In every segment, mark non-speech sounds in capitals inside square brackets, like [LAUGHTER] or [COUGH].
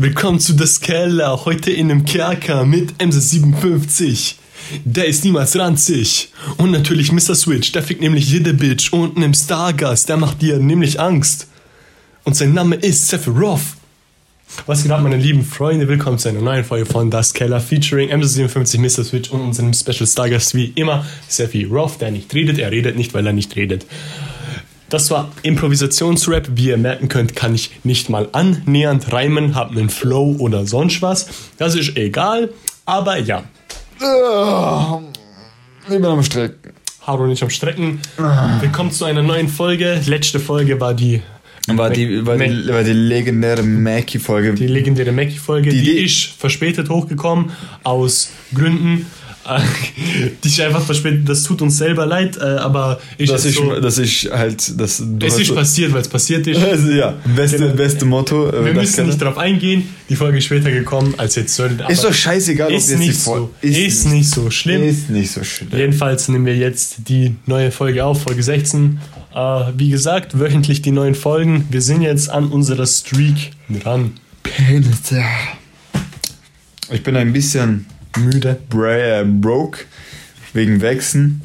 Willkommen zu Das Keller, heute in einem Kerker mit MC57. Der ist niemals ranzig. Und natürlich Mr. Switch, der fickt nämlich jede Bitch. Und einem Stargast, der macht dir nämlich Angst. Und sein Name ist Sephiroth. Was geht ab, meine lieben Freunde? Willkommen zu einer neuen Folge von Das Keller featuring MC57, Mr. Switch und unserem Special Stargast wie immer, Sephiroth, der nicht redet. Er redet nicht, weil er nicht redet. Das war Improvisationsrap. Wie ihr merken könnt, kann ich nicht mal annähernd reimen, hab einen Flow oder sonst was. Das ist egal, aber ja. Ich bin am Strecken. Haro nicht am Strecken. Willkommen zu einer neuen Folge. Letzte Folge war die War die, war die, war die legendäre Mackie-Folge. die legendäre Mackie-Folge. Die, Die- die- ist verspätet hochgekommen aus Gründen. [LAUGHS] Die ist einfach verspätet. Das tut uns selber leid, äh, aber ist Das jetzt ist, so, das ist halt, das, [LAUGHS] es ist passiert, weil es passiert ist. Also, ja, beste, Genau. beste Motto. äh, Wir müssen nicht darauf eingehen. Die Folge ist später gekommen, als jetzt sollte. Ist doch scheißegal, ob ist jetzt die nicht so. Ist, nicht so schlimm. Ist nicht so schlimm. Jedenfalls nehmen wir jetzt die neue Folge auf, Folge 16. Äh, wie gesagt, wöchentlich die neuen Folgen. Wir sind jetzt an unserer Streak dran. Ich bin ein bisschen Müde. bra äh, broke wegen Wechseln.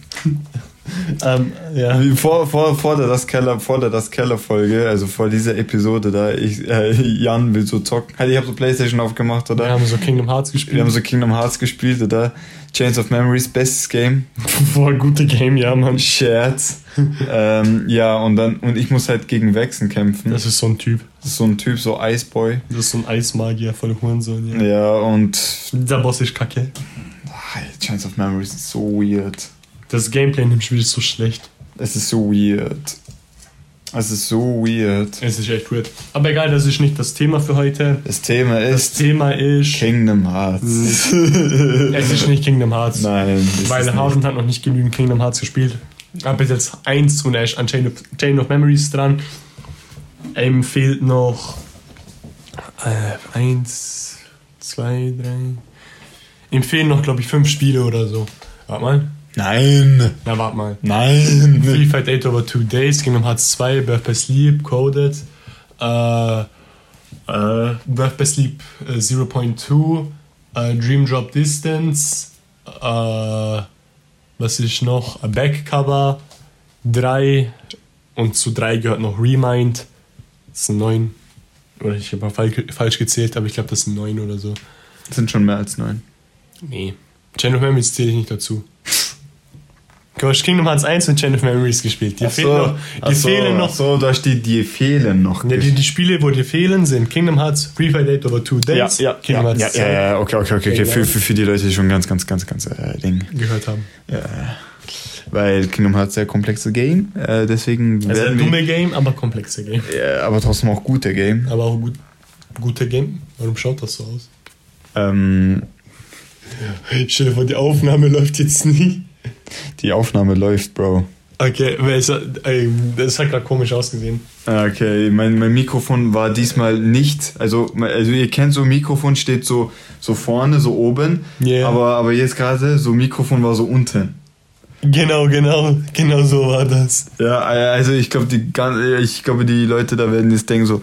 [LAUGHS] Ähm, ja. Vor, vor, vor der das Keller, vor der das Keller Folge, also vor dieser Episode da, ich, äh, Jan will so zocken. Halt, ich habe so Playstation aufgemacht, oder? Wir haben so Kingdom Hearts Wir gespielt. haben so Kingdom Hearts gespielt, oder? Chains of Memories, bestes Game. [LAUGHS] Voll gute Game, ja, Mann. Scherz. [LAUGHS] ähm, ja, und dann, und ich muss halt gegen Wechseln kämpfen. Das ist so ein Typ. Das ist so ein Typ, so Iceboy. Das ist so ein Eismagier, voll Hurensohn, ja. Ja, und Der Boss ist kacke. Chains of Memories ist so weird. Das Gameplay in dem Spiel ist so schlecht. Es ist so weird. Es ist so weird. Es ist echt weird. Aber egal, das ist nicht das Thema für heute. Das Thema Das ist Thema ist. Kingdom Hearts. [LAUGHS] Es ist nicht Kingdom Hearts. Nein, Weil Harden hat noch nicht genügend Kingdom Hearts gespielt. Hab bis jetzt eins und er ist an Chain of, Chain of Memories dran. Ihm fehlt noch äh, eins, zwei, drei. Ihm fehlen noch, glaube ich, fünf Spiele oder so. Warte mal. Nein! Na, warte mal. Nein! Free Fight 8 over 2 Days, Kingdom Hearts 2, Birth by Sleep, Coded, äh, äh, Birth by Sleep äh, 0.2, äh, Dream Drop Distance, äh, was ist noch? A Backcover, 3 und zu 3 gehört noch Remind, das sind 9. Oder ich habe falsch, falsch gezählt, aber ich glaube, das sind 9 oder so. Das sind schon mehr als neun. Nee. Chain of Memories zähle ich nicht dazu. [LAUGHS] Du hast Kingdom Hearts 1 und Chain of Memories gespielt. Die, fehlen noch, die fehlen noch. So, da steht, die fehlen noch. Ja, die, die Spiele, wo dir fehlen, sind Kingdom Hearts, Free Fire Date over Two ja, Days, ja, Kingdom ja, Hearts ja, 2 ja, ja, okay, okay, okay, okay. Ja, Für, ja. für, für die Leute, die schon ganz, ganz, ganz, ganz äh, Ding. gehört haben. Ja. Weil Kingdom Hearts sehr komplexes Game, äh, deswegen Also ein dumme Game, aber komplexer Game. ja, aber trotzdem auch gute Game. Aber auch gut, guter Game. Warum schaut das so aus? Ähm, Stell dir vor, die Aufnahme [LAUGHS] läuft jetzt nie. Die Aufnahme läuft, Bro. Okay, das hat gerade komisch ausgesehen. Ah, Okay, mein, mein Mikrofon war diesmal nicht, also, also ihr kennt so, Mikrofon steht so, so vorne, so oben, Ja. aber, aber jetzt gerade, so Mikrofon war so unten. Genau, genau, genau so war das. Ja, also ich glaube, die, ich glaube, die Leute da werden jetzt denken so,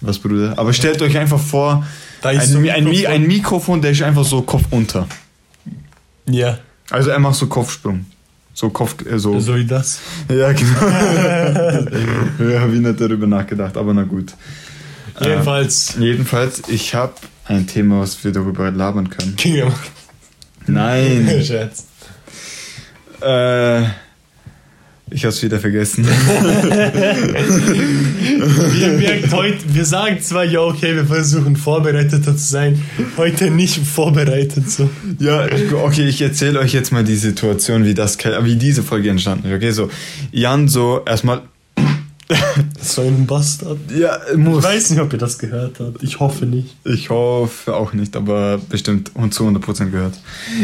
was Bruder? Aber stellt euch einfach vor, Da ein, ist so ein ein, Mi- Mikrofon. ein Mikrofon, der ist einfach so Kopf unter. Ja, Also er macht so Kopfsprung. So Kopf, äh, so. so wie das. Ja, genau. [LAUGHS] ja, habe ich nicht darüber nachgedacht, aber na gut. Jedenfalls, Jedenfalls, ich habe ein Thema, was wir darüber labern können. Kingdom Nein. [LAUGHS] Scherz. äh, ich hab's wieder vergessen. [LAUGHS] Ihr merkt heute, wir sagen zwar, ja, okay, wir versuchen vorbereiteter zu sein, heute nicht vorbereitet so. ja, okay, ich erzähle euch jetzt mal die Situation, wie das, wie diese Folge entstanden ist. Okay, so Jan so erstmal. [LAUGHS] Das war ein Bastard. Ja, Ich muss. weiß nicht, ob ihr das gehört habt. Ich hoffe nicht. Ich hoffe auch nicht, aber bestimmt und zu 100% gehört.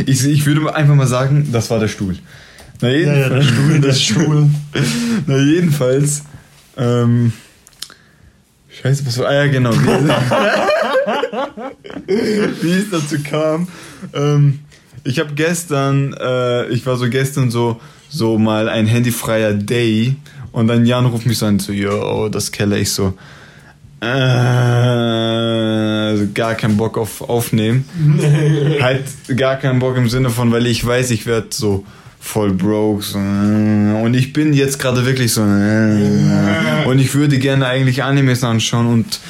Ich, ich würde einfach mal sagen, das war der Stuhl. Na, Ja, ja, der Stuhl, der Stuhl. Na, jedenfalls. Ähm, Scheiße, was war. Ah, ja, genau. Wie, [LAUGHS] es dazu kam. Ähm, ich habe gestern, äh, ich war so gestern so, so mal ein handyfreier Day und dann Jan ruft mich so an, so, yo, das Keller. Ich so, äh, also gar keinen Bock auf Aufnehmen. [LAUGHS] halt gar keinen Bock im Sinne von, weil ich weiß, ich werde so voll broke. So, und ich bin jetzt gerade wirklich so. Und ich würde gerne eigentlich Animes anschauen und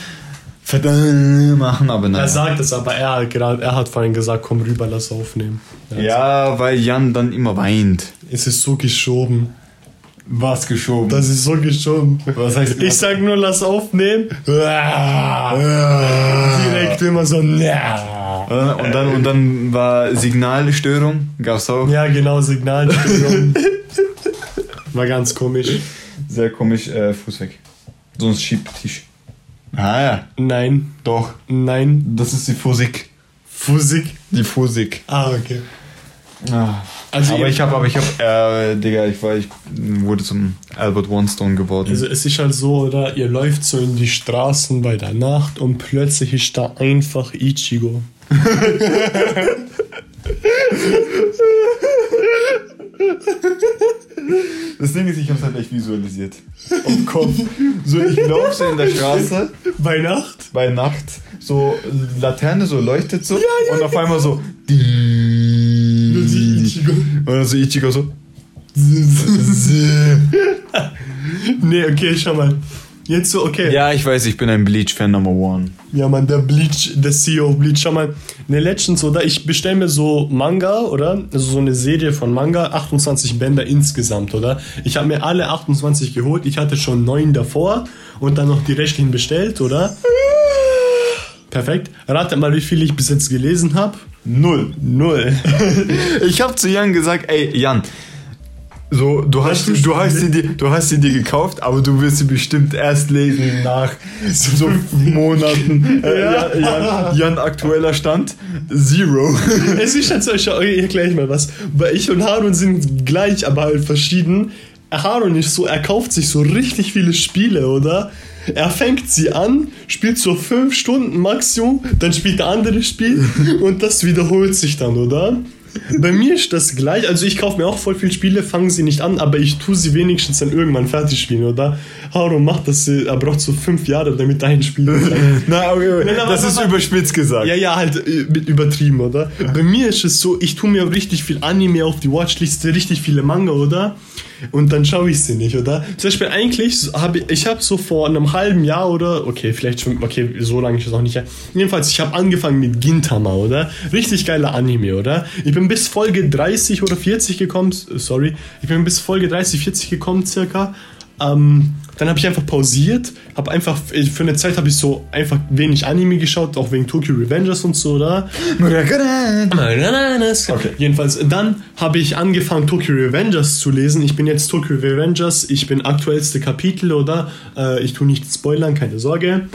verdammt machen, aber Er nein. sagt es, aber er hat gerade, er hat vorhin gesagt, komm rüber, lass aufnehmen. Ja, weil Jan dann immer weint. Es ist so geschoben. Was geschoben? Das ist so geschoben. Was heißt Ich sag nur, lass aufnehmen. Direkt immer so, ja. Äh, Und dann, und dann war Signalstörung, gab's auch. Ja, genau, Signalstörung. War ganz komisch. Sehr komisch, äh, Fuß weg. Sonst schiebt Tisch. Ah ja, Nein, doch. nein. Das ist die Physik. Physik. Die Physik. Ah, okay. Ah. Also aber ich habe, aber ich habe, äh, Digga, ich war, ich wurde zum Albert One-Stone geworden. Also es ist halt so, oder? Ihr läuft so in die Straßen bei der Nacht und plötzlich ist da einfach Ichigo. Das Ding ist, ich hab's halt echt visualisiert. Auf Kopf. So, ich laufe so in der Straße Bei Nacht? bei Nacht, so Laterne so leuchtet so und auf einmal so. Ichigo. Und dann so Ichigo so. [LAUGHS] Nee, okay, schau mal. Jetzt so, okay. Ja, ich weiß, ich bin ein Bleach-Fan Number One. Ja, Mann, der Bleach, der CEO of Bleach, schau mal. Ne, letztens, oder? Ich bestelle mir so Manga, oder? Also so eine Serie von Manga, 28 Bänder insgesamt, oder? Ich habe mir alle 28 geholt. Ich hatte schon neun davor und dann noch die restlichen bestellt, oder? Perfekt. Ratet mal, wie viel ich bis jetzt gelesen habe. Null. Null. [LAUGHS] Ich habe zu Jan gesagt, ey, Jan, so, du hast, du hast sie dir, du hast sie dir gekauft, aber du wirst sie bestimmt erst lesen nach so Monaten. Äh, Ja. Jan, Jan, Jan, aktueller Stand, Zero. [LAUGHS] es ist halt so, ich schau- ich erkläre mal was. Weil ich und Harun sind gleich, aber halt verschieden. Harun ist so, er kauft sich so richtig viele Spiele, oder? Er fängt sie an, spielt so fünf Stunden Maximum, dann spielt der andere Spiel [LAUGHS] und das wiederholt sich dann, oder? Bei mir ist das gleich, also ich kaufe mir auch voll viele Spiele, fange sie nicht an, aber ich tue sie wenigstens dann irgendwann fertig spielen, oder? Harun macht das, er braucht so fünf Jahre, damit ein Spiel [LAUGHS] Na, okay, Nein, aber- das ist überspitzt gesagt. ja, ja, halt äh, mit übertrieben, oder? Bei mir ist es so, ich tue mir richtig viel Anime auf die Watchliste, richtig viele Manga, oder? Und dann schaue ich sie nicht, oder? Zum Beispiel eigentlich habe ich, ich habe so vor einem halben Jahr oder, okay, vielleicht schon, okay, so lange ist es auch nicht. her. Jedenfalls, ich habe angefangen mit Gintama, oder? Richtig geiler Anime, oder? Ich bin bis Folge 30 oder 40 gekommen, sorry, ich bin bis Folge 30, 40 gekommen circa. Ähm, dann habe ich einfach pausiert, habe einfach für eine Zeit habe ich so einfach wenig Anime geschaut, auch wegen Tokyo Revengers und so, oder? Okay. Jedenfalls, dann habe ich angefangen, Tokyo Revengers zu lesen. Ich bin jetzt Tokyo Revengers, ich bin aktuellste Kapitel, oder? Äh, ich tue nicht spoilern, keine Sorge.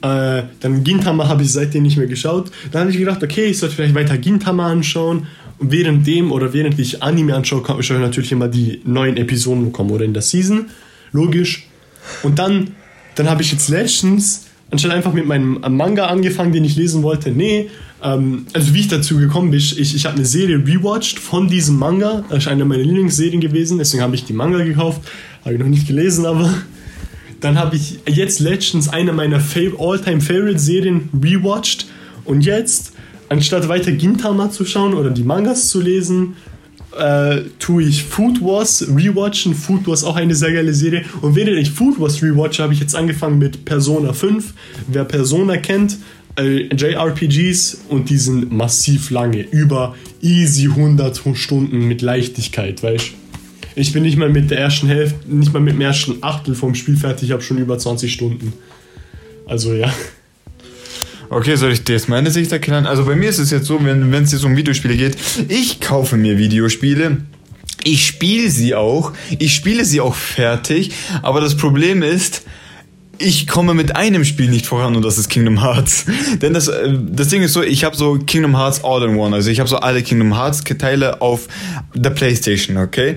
Äh, dann Gintama habe ich seitdem nicht mehr geschaut. Dann habe ich gedacht, okay, ich sollte vielleicht weiter Gintama anschauen. Und während dem oder während ich Anime anschaue, schaue ich natürlich immer die neuen Episoden bekommen oder in der Season. Logisch. Und dann, dann habe ich jetzt letztens, anstatt einfach mit meinem Manga angefangen, den ich lesen wollte, nee, ähm, also wie ich dazu gekommen bin, ich, ich habe eine Serie rewatcht von diesem Manga, das ist eine meiner Lieblingsserien gewesen, deswegen habe ich die Manga gekauft, habe ich noch nicht gelesen, aber [LAUGHS] dann habe ich jetzt letztens eine meiner Fav All-Time Favorite Serien rewatcht. Und jetzt, anstatt weiter Gintama zu schauen oder die Mangas zu lesen, äh, tue ich Food Wars rewatchen. Food Wars auch eine sehr geile Serie. Und während ich Food Wars rewatche, habe ich jetzt angefangen mit Persona 5. Wer Persona kennt, äh, JRPGs und die sind massiv lange. Über easy 100 Stunden mit Leichtigkeit, weißt Ich bin nicht mal mit der ersten Hälfte, nicht mal mit dem ersten Achtel vom Spiel fertig, ich habe schon über 20 Stunden. Also ja. Okay, soll ich jetzt meine Sicht erklären? Also bei mir ist es jetzt so, wenn es jetzt um Videospiele geht, ich kaufe mir Videospiele. Ich spiele sie auch. Ich spiele sie auch fertig. Aber das Problem ist, ich komme mit einem Spiel nicht voran und das ist Kingdom Hearts. [LAUGHS] Denn das, äh, das Ding ist so, ich habe so Kingdom Hearts All in One. Also ich habe so alle Kingdom Hearts Teile auf der Playstation, okay?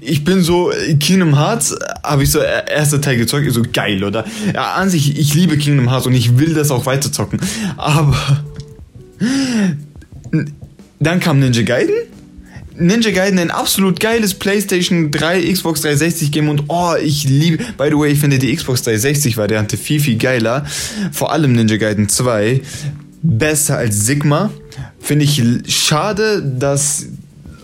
Ich bin so, Kingdom Hearts habe ich so äh, erster Teil gezockt, so geil, oder? Ja, an sich, ich liebe Kingdom Hearts und ich will das auch weiterzocken. Aber [LAUGHS] dann kam Ninja Gaiden. Ninja Gaiden ein absolut geiles PlayStation 3, Xbox 360 Game und oh, ich liebe, by the way, ich finde die Xbox 360 Variante viel, viel geiler. Vor allem Ninja Gaiden 2. besser als Sigma. Finde ich schade, dass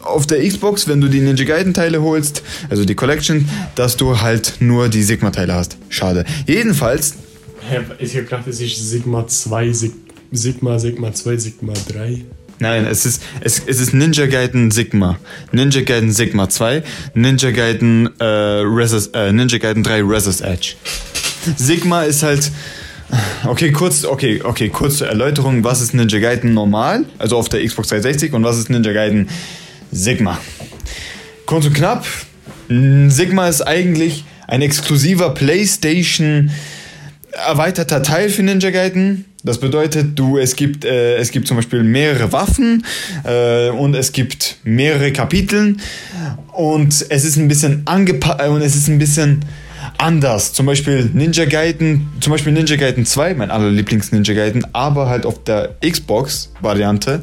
auf der Xbox, wenn du die Ninja Gaiden Teile holst, also die Collection, dass du halt nur die Sigma Teile hast. Schade. Jedenfalls, Ich hab gedacht, es ist Sigma 2, Sig Sigma, Sigma 2, Sigma 3. nein, es ist, es, es ist Ninja Gaiden Sigma. Ninja Gaiden Sigma 2, Ninja Gaiden, äh, Resus, äh, Ninja Gaiden 3 Resus Edge. Sigma ist halt, okay, kurz, okay, okay, kurz zur Erläuterung, was ist Ninja Gaiden normal, also auf der Xbox 360 und was ist Ninja Gaiden Sigma. Kurz und knapp, Sigma ist eigentlich ein exklusiver PlayStation erweiterter Teil für Ninja Gaiden. Das bedeutet, du, es gibt, äh, es gibt zum Beispiel mehrere Waffen äh, und es gibt mehrere Kapiteln und es ist ein bisschen angepasst und es ist ein bisschen anders. Zum Beispiel Ninja Gaiden, zum Beispiel Ninja Gaiden 2, mein allerlieblings Ninja Gaiden, aber halt auf der Xbox-Variante.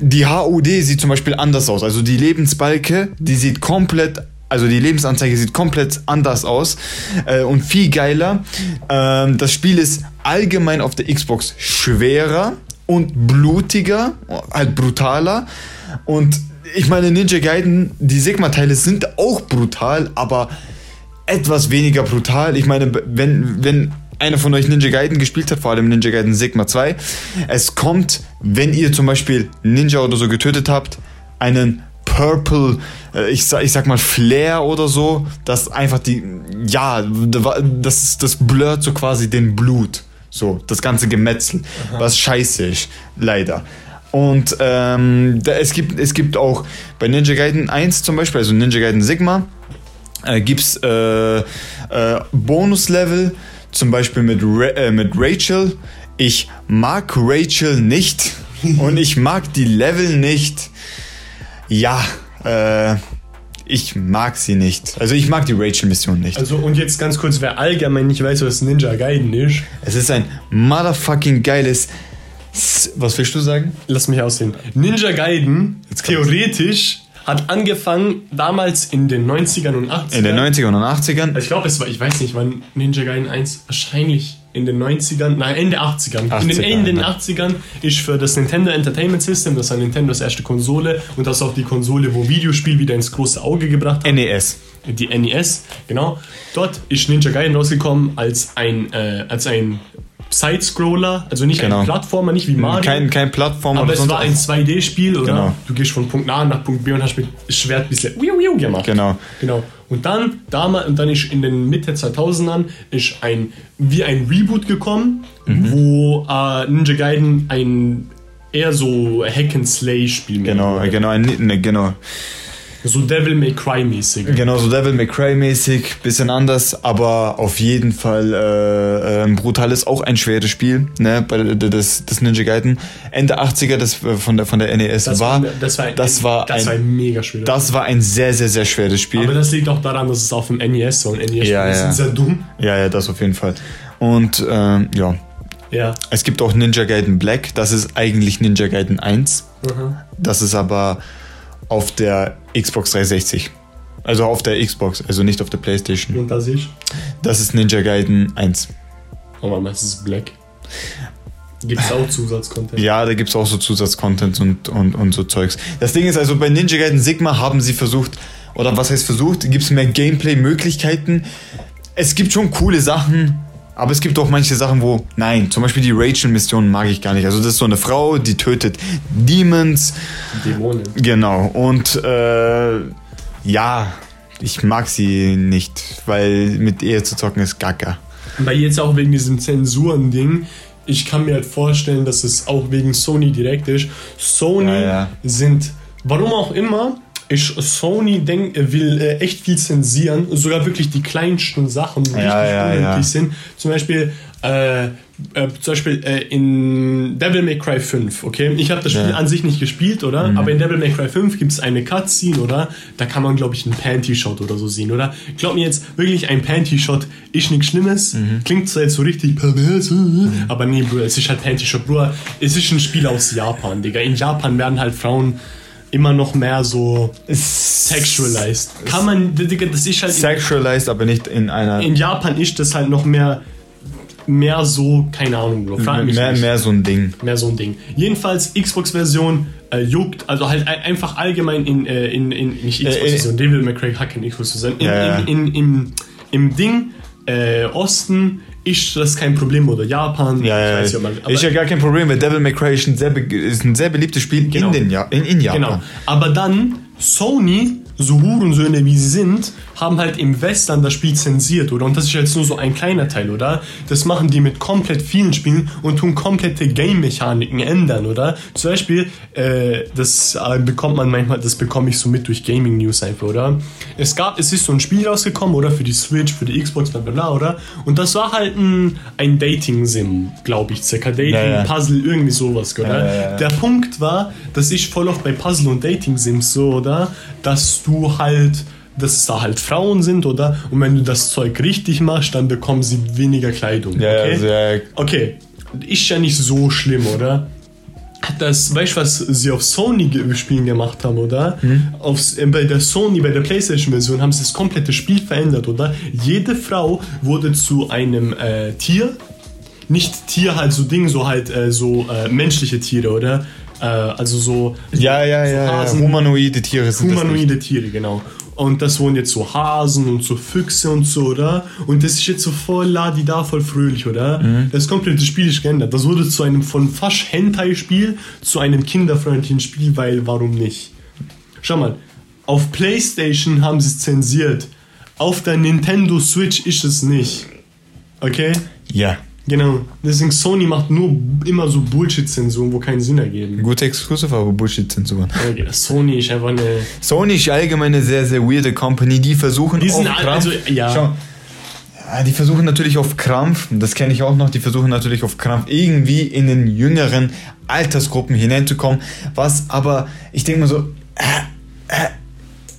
Die HUD sieht zum Beispiel anders aus. Also die Lebensbalke, die sieht komplett, also die Lebensanzeige sieht komplett anders aus äh, und viel geiler. Ähm, das Spiel ist allgemein auf der Xbox schwerer und blutiger, halt brutaler. Und ich meine, Ninja Gaiden, die Sigma-Teile sind auch brutal, aber etwas weniger brutal. Ich meine, wenn, wenn einer von euch Ninja Gaiden gespielt hat, vor allem Ninja Gaiden Sigma 2, es kommt, wenn ihr zum Beispiel Ninja oder so getötet habt, einen Purple, äh, ich sag, ich sag mal Flare oder so, das einfach die, ja, das, das blurrt so quasi den Blut. So, das ganze Gemetzel, was scheiße ist, leider. Und ähm, da, es, gibt, es gibt auch bei Ninja Gaiden 1 zum Beispiel, also Ninja Gaiden Sigma, äh, gibt es äh, äh, Bonuslevel, zum Beispiel mit, Ra äh, mit Rachel. Ich mag Rachel nicht [LAUGHS] und ich mag die Level nicht. Ja, äh, ich mag sie nicht. Also ich mag die Rachel-Mission nicht. Also und jetzt ganz kurz, wer allgemein nicht weiß, was Ninja Gaiden ist, Es ist ein motherfucking geiles... Was willst du sagen? lass mich aussehen. Ninja Gaiden, theoretisch, hat angefangen damals in den 90ern und 80ern. In den 90ern und 80ern. Also ich glaube, es war, ich weiß nicht, wann Ninja Gaiden 1 wahrscheinlich in den 90ern, nein, Ende 80ern. in den 80er, Ende ne? 80ern ist für das Nintendo Entertainment System, das war Nintendos erste Konsole und das ist auch die Konsole, wo Videospiel wieder ins große Auge gebracht hat. NES. die NES, genau. Dort ist Ninja Gaiden rausgekommen als ein, äh, als ein Side-Scroller, also nicht Genau. ein Plattformer, nicht wie Mario. Kein, kein Plattform aber es war ein 2D-Spiel, oder? Genau. Du gehst von Punkt A nach Punkt B und hast mit Schwert ein bisschen wiu, wiu gemacht. Genau. Genau. Und dann, damals, und dann ist in den Mitte 2000ern ist ein, wie ein Reboot gekommen, Mhm. wo äh, Ninja Gaiden ein eher so Hack-and-Slay-Spiel Genau, genau, ein, ne, genau. So Devil May Cry-mäßig. Genau, so Devil May Cry mäßig, bisschen anders, aber auf jeden Fall äh, äh, brutal ist auch ein schweres Spiel, ne, bei das, das Ninja Gaiden. Ende 80er, das äh, von der von der NES Das war, war, das war, ein, das war das ein, war ein mega schweres das war ein sehr sehr sehr schweres Spiel. Aber das liegt auch daran, dass es auf dem NES war und NES Ja, ist ja. sehr dumm. ja, ja, das auf jeden Fall. Und ähm, ja, Ja. es gibt auch Ninja Gaiden Black, das ist eigentlich Ninja Gaiden 1. Mhm. Das ist aber auf der Xbox 360. Also auf der Xbox, also nicht auf der Playstation. Und das ist. Das ist Ninja Gaiden 1. Oh Mann, das ist Black. Gibt es auch Zusatzcontent? Ja, da gibt's auch so Zusatzcontent und, und, und so Zeugs. Das Ding ist also, bei Ninja Gaiden Sigma haben sie versucht, oder was heißt versucht, gibt's mehr Gameplay-Möglichkeiten. Es gibt schon coole Sachen, aber es gibt auch manche Sachen, wo, nein, zum Beispiel die Rachel-Mission mag ich gar nicht. Also das ist so eine Frau, die tötet Demons, Dämonen. genau, und äh, ja, ich mag sie nicht, weil mit ihr zu zocken ist gaga. Weil jetzt auch wegen diesem Zensuren-Ding, ich kann mir halt vorstellen, dass es auch wegen Sony direkt ist. Sony Ja, ja. sind, warum auch immer, ist Sony denk, will äh, echt viel zensieren, sogar wirklich die kleinsten Sachen, die Ja, richtig ja, ja. sind. Zum Beispiel, äh, äh, zum Beispiel äh, in Devil May Cry 5, okay? Ich habe das Spiel. Mhm. an sich nicht gespielt, oder? Aber in Devil May Cry 5 gibt es eine Cutscene, oder? Da kann man, glaube ich, einen Panty-Shot oder so sehen, oder? Glaub mir jetzt, wirklich ein Panty-Shot ist nichts Schlimmes. Mhm. Klingt zwar jetzt so richtig pervers, äh, aber nee, Bro, es ist halt Panty-Shot, Bro. Es ist ein Spiel aus Japan, Digga. In Japan werden halt Frauen immer noch mehr so sexualized. Kann man, das ist halt... Sexualized, aber nicht in einer. in Japan ist das halt noch mehr mehr so, keine Ahnung, Bro. Frag mich Mehr, nicht. mehr so ein Ding. Mehr so ein Ding. Jedenfalls, Xbox-Version äh, juckt, also halt ein- einfach allgemein in, äh, in, in nicht Xbox-Version, Devil May Cry hat keine Xbox-Version, in, Ja, ja. in, in, im, im Ding äh, Osten ist das kein Problem oder Japan. Ja, ja, ich weiß man, aber, ist ja gar kein Problem, weil Devil May Cry ist ein sehr, ist ein sehr beliebtes Spiel Genau. in, den ja in, in Japan. Genau. Aber dann Sony, so Hurensöhne wie sie sind, haben halt im Western das Spiel zensiert, oder? Und das ist jetzt nur so ein kleiner Teil, oder? Das machen die mit komplett vielen Spielen und tun komplette Game-Mechaniken ändern, oder? Zum Beispiel, äh, das äh, bekommt man manchmal, das bekomme ich so mit durch Gaming News einfach, oder? Es gab, es ist so ein Spiel rausgekommen, oder? Für die Switch, für die Xbox, bla bla bla, oder? Und das war halt ein, ein Dating-Sim, glaube ich, circa Dating, Ja, ja. Puzzle, irgendwie sowas, oder? Ja, ja, ja. Der Punkt war, das ist voll oft bei Puzzle und Dating Sims so, oder? Dass du halt, dass es da halt Frauen sind, oder? Und wenn du das Zeug richtig machst, dann bekommen sie weniger Kleidung. Ja, okay? also, ja, okay, ist ja nicht so schlimm, oder? Das, weißt du, was sie auf Sony-Spielen gemacht haben, oder? Aufs, äh, bei der Sony, bei der PlayStation-Version haben sie das komplette Spiel verändert, oder? Jede Frau wurde zu einem äh, Tier. Nicht Tier halt so Ding, so halt äh, so äh, menschliche Tiere, oder? Äh, also so ja, ja, ja, ja. Hasen. Humanoide Tiere sind humanoide Tiere, genau. Und das wurden jetzt so Hasen und so Füchse und so, oder? Und das ist jetzt so voll ladida, voll fröhlich, oder? Mhm. Das komplette Spiel ist geändert. Das wurde zu einem von fast Hentai-Spiel zu einem kinderfreundlichen Spiel, weil warum nicht? Schau mal, auf PlayStation haben sie es zensiert. Auf der Nintendo Switch ist es nicht. Okay? Ja. Genau. Deswegen Sony macht nur immer so Bullshit-Zensuren, wo keinen Sinn ergeben. Gute Exclusive, aber Bullshit-Zensuren. Okay, Sony ist einfach eine. Sony ist allgemein eine sehr, sehr weirde Company. Die versuchen Die sind auf Krampf. also, ja. Schau, ja, die versuchen natürlich auf Krampf, das kenne ich auch noch, die versuchen natürlich auf Krampf irgendwie in den jüngeren Altersgruppen hineinzukommen. Was aber, ich denke mal so,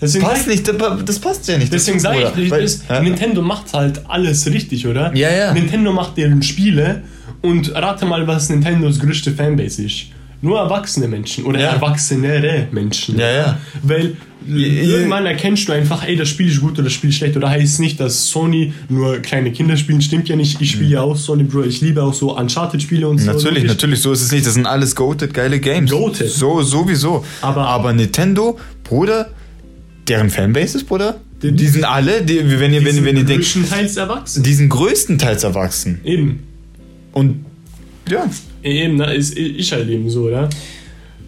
Deswegen passt nicht, das passt ja nicht. Deswegen sage ich, Weil- ist, Ja? Nintendo macht halt alles richtig, oder? Ja, ja. Nintendo macht deren Spiele und rate mal, was Nintendos größte Fanbase ist. Nur erwachsene Menschen oder Ja. erwachsenere Menschen. Ja, ja. Weil irgendwann erkennst du einfach, ey, das Spiel ist gut oder das Spiel ist schlecht. Oder heißt nicht, dass Sony nur kleine Kinder spielen, stimmt ja nicht. Ich spiele ja auch Sony, Bro. Ich liebe auch so Uncharted-Spiele und so. Natürlich, natürlich, so ist es nicht. Das sind alles goated geile Games. Goated. So, sowieso. Aber- Aber Nintendo, Bruder, deren Fanbases, Bruder, Die- die sind alle, die, wenn ihr, Die wenn, sind wenn ihr denkt, größtenteils erwachsen. die sind größtenteils erwachsen. Eben. Und ja, Eben, na, ist, ist halt eben so, oder?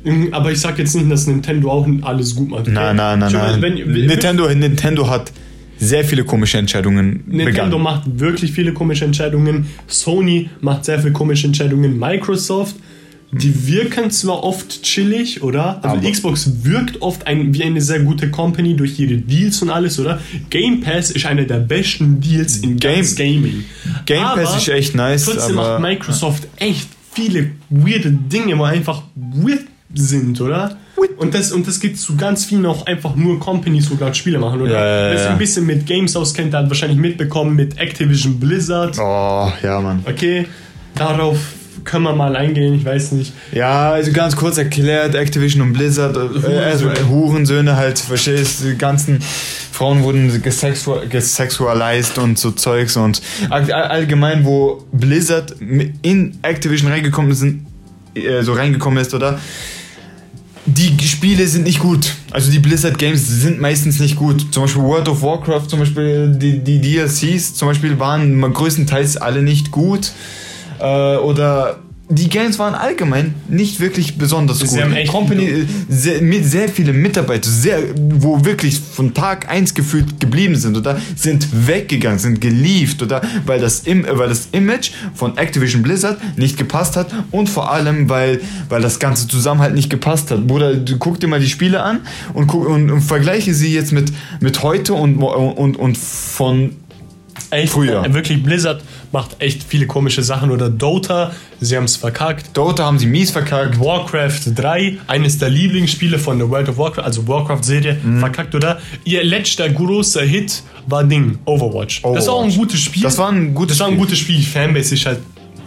Mhm, Aber ich sag jetzt nicht, dass Nintendo auch alles gut macht. nein, nein, nein, nein. Wenn, wenn, Nintendo, Nintendo hat sehr viele komische Entscheidungen Nintendo begangen. macht wirklich viele komische Entscheidungen. Sony macht sehr viele komische Entscheidungen. Microsoft, die wirken zwar oft chillig, oder? Also Aber- Xbox wirkt oft ein, wie eine sehr gute Company durch ihre Deals und alles, oder? Game Pass ist einer der besten Deals in Game- Gaming. Game Pass Aber ist echt nice, Trotzdem aber- macht Microsoft echt viele weirde Dinge, wo einfach weird sind, oder? Und das, und das geht zu ganz vielen auch einfach nur Companies, wo gerade Spiele machen, oder? Ja, ja, Wer sich ein bisschen mit Games auskennt, der hat wahrscheinlich mitbekommen mit Activision Blizzard. Oh, ja, Mann. Okay, darauf können wir mal eingehen, ich weiß nicht. Ja, also ganz kurz erklärt, Activision und Blizzard, äh, also äh, Hurensöhne halt, verstehst du, die ganzen Frauen wurden gesexu gesexualized und so Zeugs und all- allgemein, wo Blizzard in Activision reingekommen sind, äh, so reingekommen ist, oder? Die Spiele sind nicht gut. Also die Blizzard Games sind meistens nicht gut. Zum Beispiel World of Warcraft, zum Beispiel die, die DLCs zum Beispiel waren größtenteils alle nicht gut. Äh, oder die Games waren allgemein nicht wirklich besonders Sie gut. haben echt- Company, äh, sehr, mit sehr viele Mitarbeiter, sehr, wo wirklich von Tag eins gefühlt geblieben sind oder sind weggegangen, sind gelieft oder weil das, Im weil das Image von Activision Blizzard nicht gepasst hat und vor allem weil, weil das ganze zusammen halt nicht gepasst hat. Bruder, du guck dir mal die Spiele an und, guck, und, und vergleiche sie jetzt mit, mit heute und, und, und von Echt, Früher. wirklich, Blizzard macht echt viele komische Sachen. Oder Dota, sie haben es verkackt. Dota haben sie mies verkackt. Warcraft 3, eines der Lieblingsspiele von der World of Warcraft, also Warcraft-Serie, Mhm. verkackt, oder? Ihr letzter großer Hit war Ding, Overwatch. Das war auch ein Overwatch. gutes Spiel. Das war ein gutes das war ein Spiel. gutes Spiel. Fanbase ist halt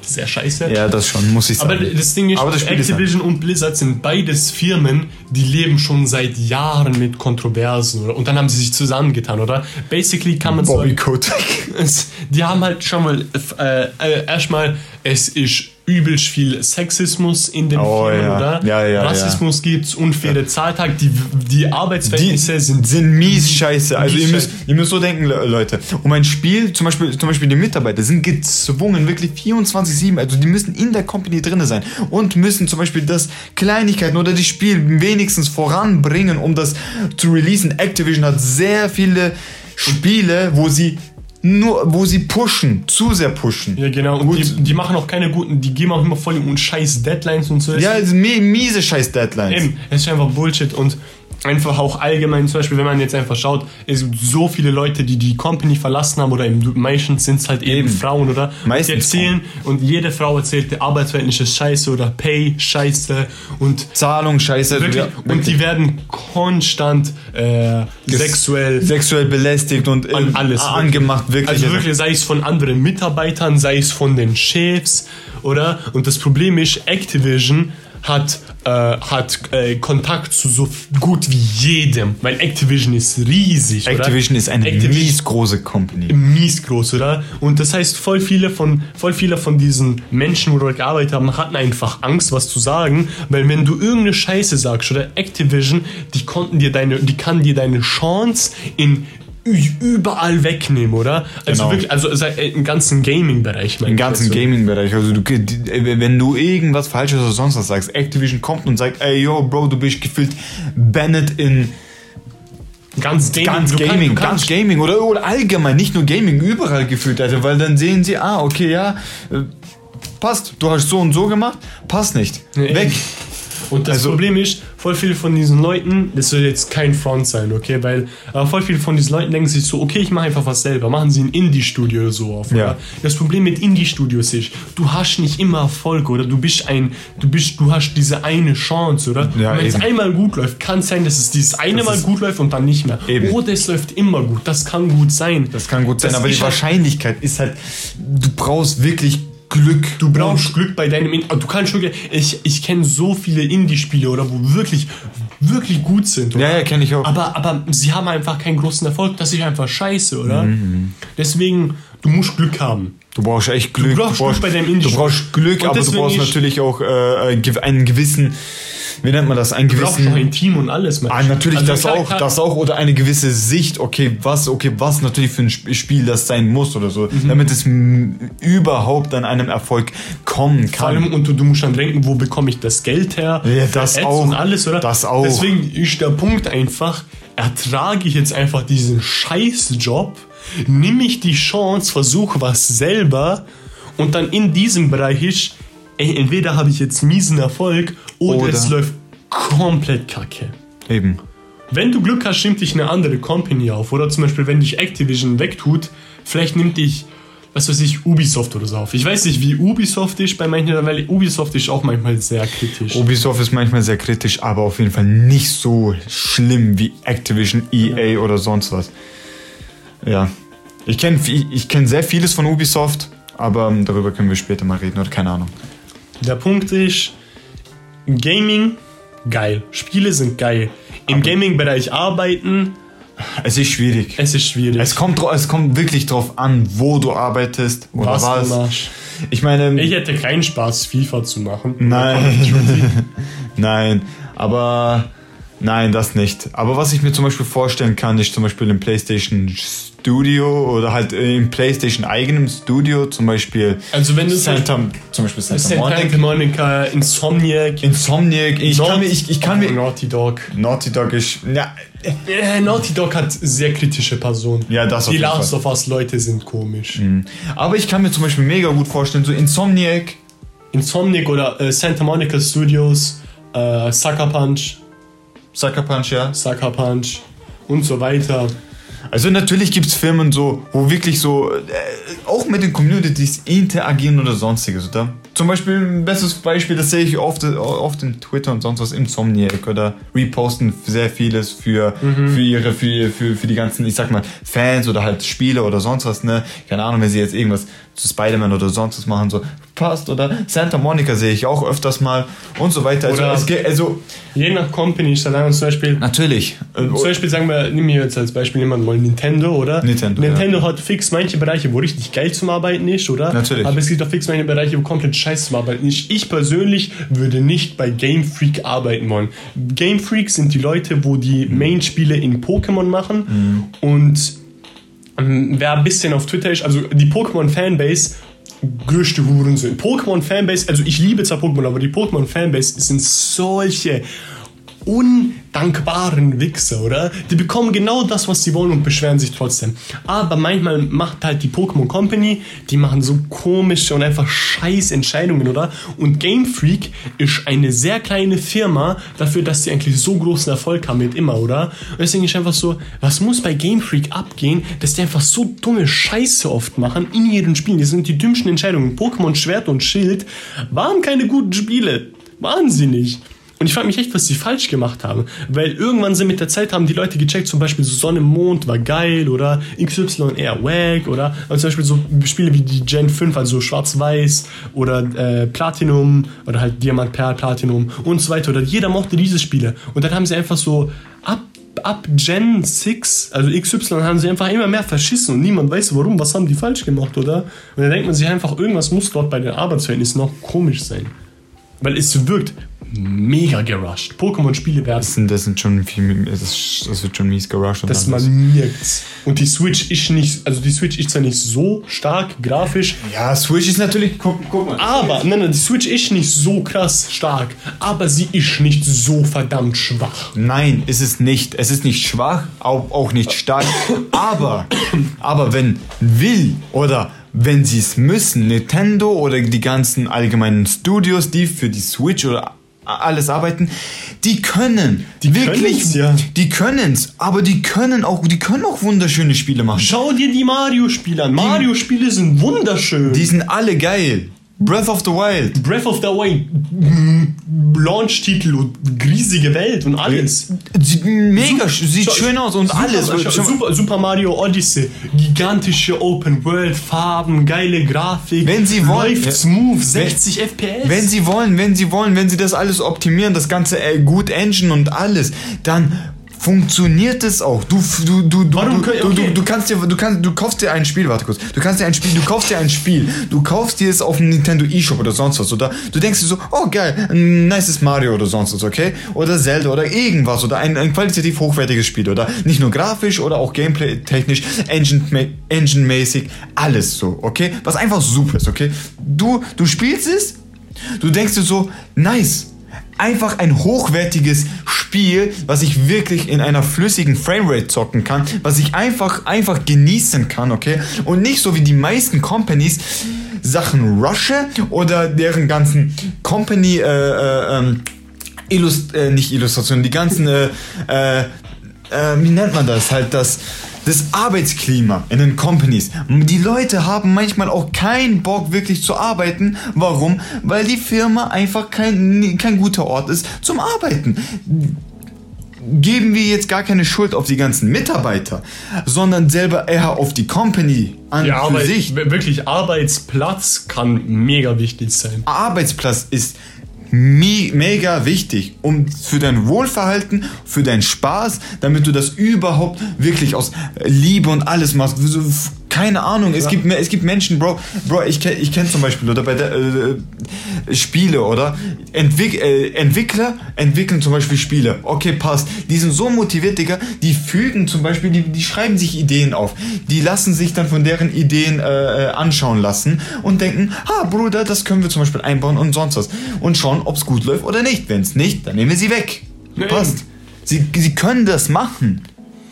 sehr scheiße. Ja, das schon, muss ich sagen. Aber das Ding ist, das Spiel ist Activision und Blizzard sind beides Firmen, die leben schon seit Jahren mit Kontroversen. Oder? Und dann haben sie sich zusammengetan, oder? Basically kann man Bobby Kotick. es, [LAUGHS] die haben halt schon mal, äh, äh, erstmal, es ist übelst viel Sexismus in den Oh, Firmen, ja. oder? Ja, ja, Rassismus gibt's, unfaire Zahltag, die, die Arbeitsverhältnisse Die sind sind mies scheiße. Also Mies ihr müsst, scheiße. ihr müsst so denken, Le- Leute. Um ein Spiel, zum Beispiel, zum Beispiel die Mitarbeiter sind gezwungen, wirklich 24-7, also die müssen in der Company drinne sein und müssen zum Beispiel das Kleinigkeiten oder das Spiel wenigstens voranbringen, um das zu releasen. Activision hat sehr viele Spiele, wo sie nur, wo sie pushen, zu sehr pushen. Ja, genau. Und die, die machen auch keine guten, die geben auch immer voll und scheiß Deadlines und so. Ja, miese scheiß Deadlines. Eben, es ist einfach Bullshit und einfach auch allgemein, zum Beispiel, wenn man jetzt einfach schaut, es gibt so viele Leute, die die Company verlassen haben oder eben, meistens sind es halt eben, Eben. Frauen, oder? Meistens die erzählen und jede Frau erzählt, der Arbeitsverhältnis ist scheiße oder Pay scheiße und Zahlung scheiße. wirklich, ja, und die werden konstant äh, sexuell sexuell belästigt und an alles angemacht, wirklich. Also wirklich, sei es von anderen Mitarbeitern, sei es von den Chefs, oder? Und das Problem ist, Activision hat, äh, hat äh, Kontakt zu so gut wie jedem, weil Activision ist riesig, Activision oder? ist eine Activision mies große Company. mies groß, oder? Und das heißt, voll viele von, voll viele von diesen Menschen, wo dort gearbeitet haben, hatten einfach Angst, was zu sagen, weil wenn du irgendeine Scheiße sagst, oder Activision, die konnten dir deine, die kann dir deine Chance in überall wegnehmen, oder? Also Genau. wirklich, also äh, im ganzen Gaming-Bereich, Im ganzen Gaming-Bereich. Also du, wenn du irgendwas Falsches oder sonst was sagst, Activision kommt und sagt, ey yo, Bro, du bist gefühlt banned in Ganz Gaming, ganz Gaming, du ganz kannst- Gaming oder, oder allgemein, nicht nur Gaming, überall gefühlt, Alter, weil dann sehen sie, ah, okay, ja, äh, passt, du hast so und so gemacht, passt nicht, weg. Und das Also- Problem ist, voll viele von diesen Leuten, das soll jetzt kein Front sein, okay, weil aber voll viele von diesen Leuten denken sich so, okay, ich mache einfach was selber, machen sie ein Indie-Studio oder so auf. Ja. Oder? Das Problem mit Indie-Studios ist, du hast nicht immer Erfolg, oder du bist ein, du bist, du hast diese eine Chance, oder? Ja, wenn es einmal gut läuft, kann es sein, dass es dieses eine Das Mal gut läuft und dann nicht mehr. Eben. Oder es läuft immer gut, das kann gut sein. Das kann gut sein, Das aber die Wahrscheinlichkeit ist halt, du brauchst wirklich Glück. Du brauchst Glück bei deinem. In du kannst schon. Ich, ich kenne so viele Indie-Spiele, oder wo wirklich, wirklich gut sind. Oder? Ja, ja, kenn ich auch. Aber, aber sie haben einfach keinen großen Erfolg. Das ist einfach scheiße, oder? Mhm. Deswegen, du musst Glück haben. Du brauchst echt Glück. brauchst Glück bei deinem Du Indie-Spiel. brauchst Glück, aber du brauchst ich- natürlich auch äh, äh, einen gewissen, wie nennt man das, brauchst gewissen... ein Team und alles. Mensch. Ah, natürlich Also das klar, auch, klar, das auch oder eine gewisse Sicht, okay, was, okay, was natürlich für ein Sp- Spiel das sein muss oder so, Mhm. damit es überhaupt an einem Erfolg kommen Vor allem, kann. und du, du musst dann denken, wo bekomme ich das Geld her? Ja, das auch. Und alles, oder? Das auch. Deswegen ist der Punkt einfach, ertrage ich jetzt einfach diesen Scheißjob, nimm ich die Chance, versuche was selber und dann in diesem Bereich ist, ey, entweder habe ich jetzt miesen Erfolg oder, Oder- es läuft komplett kacke. Eben. Wenn du Glück hast, nimmt dich eine andere Company auf. Oder zum Beispiel, wenn dich Activision wegtut, vielleicht nimmt dich, was weiß ich, Ubisoft oder so auf. Ich weiß nicht, wie Ubisoft ist bei manchen, weil Ubisoft ist auch manchmal sehr kritisch. Ubisoft ist manchmal sehr kritisch, aber auf jeden Fall nicht so schlimm wie Activision, EA oder sonst was. Ja. Ich kenne ich kenn sehr vieles von Ubisoft, aber darüber können wir später mal reden oder keine Ahnung. Der Punkt ist, Gaming, geil. Spiele sind geil. Im Gaming-Bereich arbeiten, Es ist schwierig. es ist schwierig. Es kommt, es kommt wirklich drauf an, wo du arbeitest oder was was. du machst. Ich meine, Ich hätte keinen Spaß, FIFA zu machen. nein, [LAUGHS] nein, aber nein, das nicht. Aber was ich mir zum Beispiel vorstellen kann, ist zum Beispiel im PlayStation Studio oder halt im PlayStation eigenem Studio, zum Beispiel Also wenn du Santa, zum Beispiel Santa Santa Monica, Monica, Insomniac, Insomniac. Ich kann mir, ich, ich kann Oh, mir, Naughty Dog. Naughty Dog ist, ja, Äh, Naughty Dog hat sehr kritische Personen. Ja, das Die Last of Us Leute sind komisch. aber ich kann mir zum Beispiel mega gut vorstellen, so Insomniac, Insomniac oder äh, Santa Monica Studios, äh, Sucker Punch, Sucker Punch, ja. Sucker Punch und so weiter. Also natürlich gibt es Firmen so, wo wirklich so, äh, auch mit den Communities interagieren oder sonstiges, oder? Zum Beispiel ein bestes Beispiel, das sehe ich oft, oft in Twitter und sonst was, Insomniac oder reposten sehr vieles für, Mhm. für ihre, für, für, für die ganzen, ich sag mal, Fans oder halt Spiele oder sonst was, ne? Keine Ahnung, wenn sie jetzt irgendwas Spider-Man oder sonst was machen, so passt oder Santa Monica sehe ich auch öfters mal und so weiter. Also, Oder- es geht, also Je nach Company, ich sage zum Beispiel, natürlich. Äh, Zum Beispiel sagen wir, nehmen wir jetzt als Beispiel jemanden mal Nintendo, oder? Nintendo, Nintendo hat fix manche Bereiche, wo richtig geil zum Arbeiten ist, oder? Natürlich. Aber es gibt auch fix manche Bereiche, wo komplett scheiße zum Arbeiten ist. Ich persönlich würde nicht bei Game Freak arbeiten wollen. Game Freak sind die Leute, wo die Mhm. Main-Spiele in Pokémon machen und ähm, wer ein bisschen auf Twitter ist, also die Pokémon-Fanbase, größte Hurensohn. Pokémon-Fanbase, also ich liebe zwar Pokémon, aber die Pokémon-Fanbase sind solche undankbaren Wichser, oder? Die bekommen genau das, was sie wollen und beschweren sich trotzdem. Aber manchmal macht halt die Pokémon Company, die machen so komische und einfach scheiß Entscheidungen, oder? Und Game Freak ist eine sehr kleine Firma dafür, dass sie eigentlich so großen Erfolg haben mit immer, oder? Und deswegen ist einfach so, was muss bei Game Freak abgehen, dass die einfach so dumme Scheiße oft machen in ihren Spielen. Das sind die dümmsten Entscheidungen. Pokémon Schwert und Schild waren keine guten Spiele. Nicht. Und ich frage mich echt, was sie falsch gemacht haben. Weil irgendwann sind mit der Zeit haben die Leute gecheckt, zum Beispiel so Sonne, Mond war geil oder XY eher wack oder und zum Beispiel so Spiele wie die Gen 5, also Schwarz-Weiß oder äh, Platinum oder halt Diamant, Perl, Platinum und so weiter. Oder jeder mochte diese Spiele. Und dann haben sie einfach so ab ab Gen 6, also XY, haben sie einfach immer mehr verschissen und niemand weiß warum, was haben die falsch gemacht, oder? Und dann denkt man sich einfach, irgendwas muss dort bei den Arbeitsverhältnissen noch komisch sein. Weil es wirkt mega gerusht. Pokémon-Spiele werden, das sind, das sind schon viel, das, das wird schon mies gerusht. das man merkt. Und die Switch ist nicht, also die Switch ist zwar nicht so stark grafisch, Ja, Switch ist natürlich, guck, guck mal. aber, nein, nein, die Switch ist nicht so krass stark, aber sie ist nicht so verdammt schwach. Nein, ist es nicht. Es ist nicht schwach, auch, auch nicht stark. Aber, aber wenn will oder wenn sie es müssen, Nintendo oder die ganzen allgemeinen Studios, die für die Switch oder alles arbeiten, die können, die wirklich, ja. die können's, aber die können auch, die können auch wunderschöne Spiele machen. Schau dir die Mario-Spiele an. Mario-Spiele sind wunderschön. Die sind alle geil. Breath of the Wild. Breath of the Wild, Launch-Titel und riesige Welt und alles. Sieht mega, sch- sieht schön aus und Super, alles. Super, Super Mario Odyssey, gigantische Open World, Farben, geile Grafik. Wenn sie wollen- läuft smooth, 60 FPS. Wenn sie wollen, wenn sie wollen, wenn sie das alles optimieren, das ganze äh, gut Engine und alles, dann funktioniert es auch. Du, du, du, du, Warum du, können- du, okay. du, du kannst dir, du kannst, du kaufst dir ein Spiel, warte kurz, du kannst dir ein Spiel, du kaufst dir ein Spiel, du kaufst dir es auf dem Nintendo eShop oder sonst was, oder du denkst dir so, oh geil, ein nices Mario oder sonst was, okay? Oder Zelda oder irgendwas, oder ein, ein qualitativ hochwertiges Spiel, oder nicht nur grafisch oder auch gameplay-technisch, engine- engine-mäßig, alles so, okay? Was einfach super ist, okay? Du, du spielst es, Du denkst dir so, nice. Einfach ein hochwertiges Spiel, was ich wirklich in einer flüssigen Framerate zocken kann, was ich einfach, einfach genießen kann, okay? Und nicht so wie die meisten Companies Sachen rushe oder deren ganzen Company, äh, äh, ähm, Illust äh, nicht Illustration, die ganzen, äh, äh, äh, wie nennt man das? Halt das, das Arbeitsklima in den Companies. Die Leute haben manchmal auch keinen Bock wirklich zu arbeiten. Warum? Weil die Firma einfach kein, kein guter Ort ist zum Arbeiten. Geben wir jetzt gar keine Schuld auf die ganzen Mitarbeiter, sondern selber eher auf die Company an ja, für sich. wirklich Arbeitsplatz kann mega wichtig sein. Arbeitsplatz ist me mega wichtig, um für dein Wohlverhalten, für deinen Spaß, damit du das überhaupt wirklich aus Liebe und alles machst. Keine Ahnung, es gibt, es gibt Menschen, Bro, Bro, ich, ich kenne zum Beispiel, oder bei der, äh, Spiele, oder? Entwick äh, Entwickler entwickeln zum Beispiel Spiele. Okay, passt. Die sind so motiviert, Digga, die fügen zum Beispiel, die, die schreiben sich Ideen auf. Die lassen sich dann von deren Ideen äh, äh, anschauen lassen und denken, ha, Bruder, das können wir zum Beispiel einbauen und sonst was. Und schauen, ob es gut läuft oder nicht. Wenn es nicht, dann nehmen wir sie weg. Ja, Passt. Sie, sie können das machen.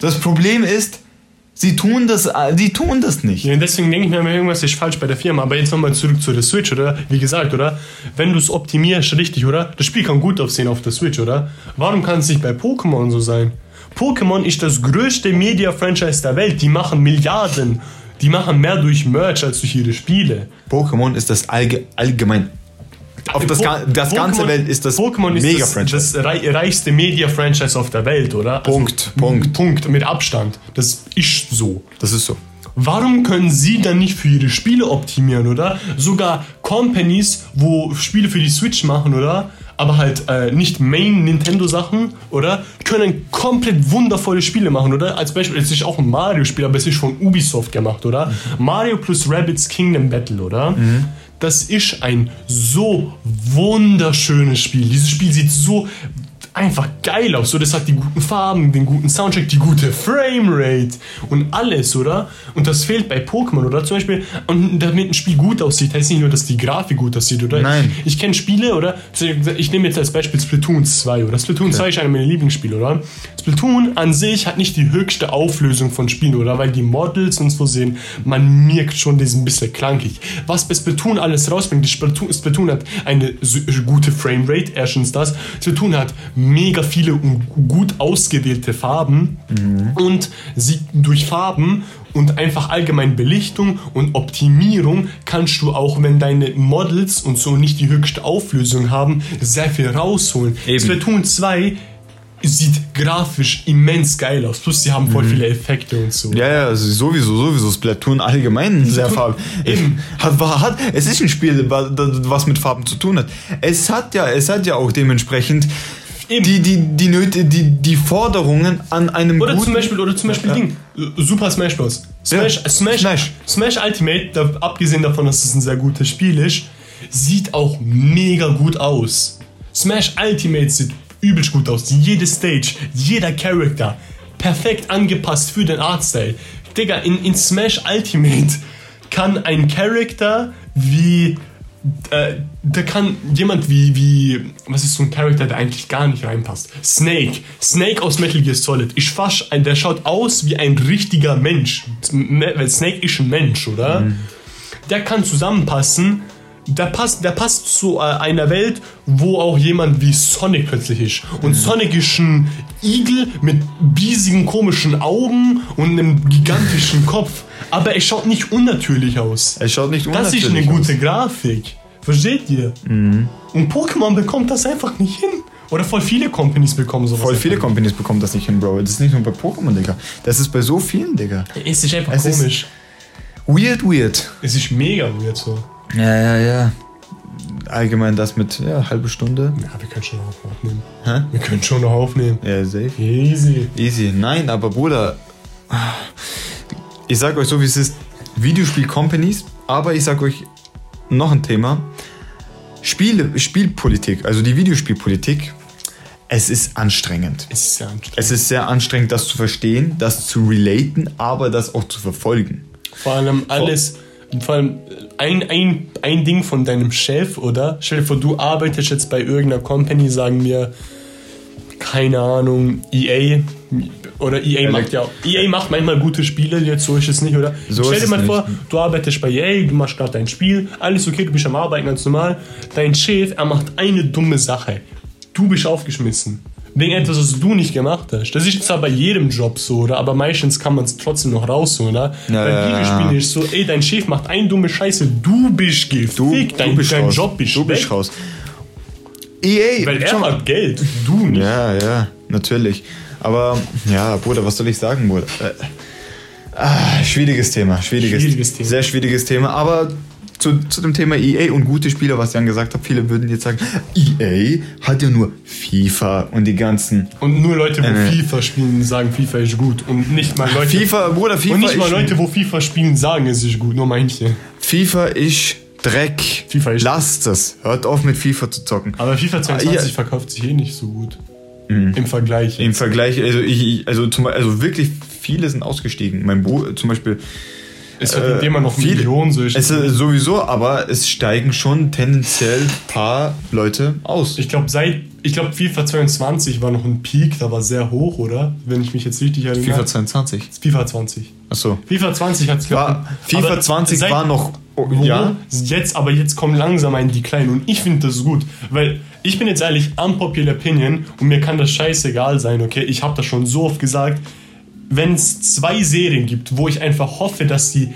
Das Problem ist, sie tun das, äh, sie tun das nicht. Ja, deswegen denke ich mir, irgendwas ist falsch bei der Firma. Aber jetzt nochmal zurück zu der Switch, oder? Wie gesagt, oder? Wenn du es optimierst, richtig, oder? Das Spiel kann gut aussehen auf der Switch, oder? Warum kann es nicht bei Pokémon so sein? Pokémon ist das größte Media-Franchise der Welt. Die machen Milliarden. Die machen mehr durch Merch als durch ihre Spiele. Pokémon ist das allge allgemein auf das, Po- ga- das ganze Welt ist das Pokémon ist mega das, Franchise. das rei reichste Media-Franchise auf der Welt, oder? Also, Punkt, Punkt. Punkt, mit Abstand. Das ist so. Das ist so. Warum können sie dann nicht für ihre Spiele optimieren, oder? Sogar Companies, wo Spiele für die Switch machen, oder? Aber halt äh, nicht Main-Nintendo-Sachen, oder? Können komplett wundervolle Spiele machen, oder? Als Beispiel, es ist auch ein Mario-Spiel, aber es ist von Ubisoft gemacht, oder? Mario plus Rabbids Kingdom Battle, oder? Das ist ein so wunderschönes Spiel. Dieses Spiel sieht so einfach geil aus. So, das hat die guten Farben, den guten Soundtrack, die gute Framerate und alles, oder? Und das fehlt bei Pokémon, oder? Zum Beispiel, und damit ein Spiel gut aussieht, heißt nicht nur, dass die Grafik gut aussieht, oder? Nein. Ich, ich kenne Spiele, oder? Ich nehme jetzt als Beispiel Splatoon 2, oder? Splatoon 2 ist einer meiner Lieblingsspiele, oder? Splatoon an sich hat nicht die höchste Auflösung von Spielen, oder? Weil die Models und so sehen, man merkt schon, die sind ein bisschen klankig. Was bei Splatoon alles rausbringt, die Splatoon, Splatoon hat eine gute Framerate, erstens das. Splatoon hat mega viele und gut ausgewählte Farben und sie durch Farben und einfach allgemein Belichtung und Optimierung kannst du auch, wenn deine Models und so nicht die höchste Auflösung haben, sehr viel rausholen. Eben. Splatoon 2 sieht grafisch immens geil aus. Plus, sie haben voll viele Effekte und so. Ja, ja, also sowieso, sowieso. Splatoon allgemein sehr eben. Hat, hat, es ist ein Spiel, wa- was mit Farben zu tun hat. Es hat ja, es hat ja auch dementsprechend Eben. die, die, die, Nöte, die, die Forderungen an einem Oder guten... zum Beispiel, oder zum Beispiel Ja. Ding, Super Smash Bros. Smash, Ja, Smash, Smash. Smash. Ultimate, da, abgesehen davon, dass es ein sehr gutes Spiel ist, sieht auch mega gut aus. Smash Ultimate sieht übelst gut aus. Jede Stage, jeder Charakter, perfekt angepasst für den Artstyle. Digga, in, in Smash Ultimate [LAUGHS] kann ein Charakter wie äh, da kann jemand wie, wie, was ist so ein Charakter, der eigentlich gar nicht reinpasst? Snake. Snake aus Metal Gear Solid. Ich ein- der schaut aus wie ein richtiger Mensch. Weil Snake ist ein Mensch, oder? Der kann zusammenpassen. Der passt, der passt zu äh, einer Welt, wo auch jemand wie Sonic plötzlich ist. Und Sonic ist ein Igel mit biesigen, komischen Augen und einem gigantischen Kopf. Aber er schaut nicht unnatürlich aus. Es schaut nicht Das ist eine unnatürlich gute Grafik. Versteht ihr? Mhm. Und Pokémon bekommt das einfach nicht hin. Oder voll viele Companies bekommen sowas. Voll viele Companies bekommen das nicht hin, Bro. Das ist nicht nur bei Pokémon, Digga. Das ist bei so vielen, Digga. Es ist einfach Es ist- komisch. Weird, weird. es ist mega weird so. Ja, ja, ja. Allgemein das mit, ja, halbe Stunde. Ja, wir können schon noch aufnehmen. Hä? Wir können schon noch aufnehmen. Ja, safe. Easy. Easy. Nein, aber Bruder, ich sag euch so, wie es ist. Videospiel-Companies, aber ich sag euch noch ein Thema. Spiele, Spielpolitik, also die Videospielpolitik, es ist anstrengend. Es ist sehr anstrengend. Es ist sehr anstrengend, das zu verstehen, das zu relaten, aber das auch zu verfolgen. Vor allem alles, vor allem ein, ein, ein Ding von deinem Chef, oder? Stell dir vor, du arbeitest jetzt bei irgendeiner Company, sagen wir, keine Ahnung, EA. Oder EA macht ja EA macht manchmal gute Spiele, jetzt so ist es nicht, oder? So Stell dir mal nicht. vor, du arbeitest bei EA, du machst gerade dein Spiel, alles okay, du bist am Arbeiten ganz normal. Dein Chef, er macht eine dumme Sache. Du bist aufgeschmissen. Wegen etwas, was du nicht gemacht hast. Das ist zwar bei jedem Job so, oder? Aber meistens kann man es trotzdem noch rausholen, oder? Ja, bei ja, Videospielen ja. ist so, ey, dein Chef macht eine dumme Scheiße, du bist gefickt, Du, dein, du bist dein raus. Job ist Du bist weg. raus. EA. Weil er schon- hat Geld, du nicht. Ja, ja, natürlich. Aber ja, Bruder, was soll ich sagen, Bruder? Äh, ah, schwieriges Thema, schwieriges, Schwieriges Thema. Sehr schwieriges Thema. Aber zu, zu dem Thema EA und gute Spieler, was Jan gesagt hat, viele würden jetzt sagen, EA hat ja nur FIFA und die ganzen. Und nur Leute, wo Äh. FIFA spielen, sagen, FIFA ist gut. Und nicht mal Leute. FIFA, Bruder, FIFA und nicht mal Leute, wo FIFA spielen, sagen, es ist gut. Nur manche. FIFA ist Dreck. FIFA ist- Lasst es. Hört auf mit FIFA zu zocken. Aber FIFA 22 Ah, ja. verkauft sich eh nicht so gut. Im Vergleich. Im Vergleich, also ich, also zum also wirklich viele sind ausgestiegen. Mein Bruder zum Beispiel. es verdient äh, immer noch viele- Millionen. So ist Es ist sowieso, aber es steigen schon tendenziell paar Leute aus. ich glaube, seit. Ich glaube, FIFA 22 war noch ein Peak, da war sehr hoch, oder? Wenn ich mich jetzt richtig erinnere. FIFA 22. FIFA 20. Achso. FIFA 20 hat War, FIFA 20 war noch. Oh, ja. Jetzt, aber jetzt kommt langsam ein Decline und ich finde das gut, weil ich bin jetzt ehrlich unpopular opinion und mir kann das scheißegal sein, okay? Ich habe das schon so oft gesagt. Wenn es zwei Serien gibt, wo ich einfach hoffe, dass die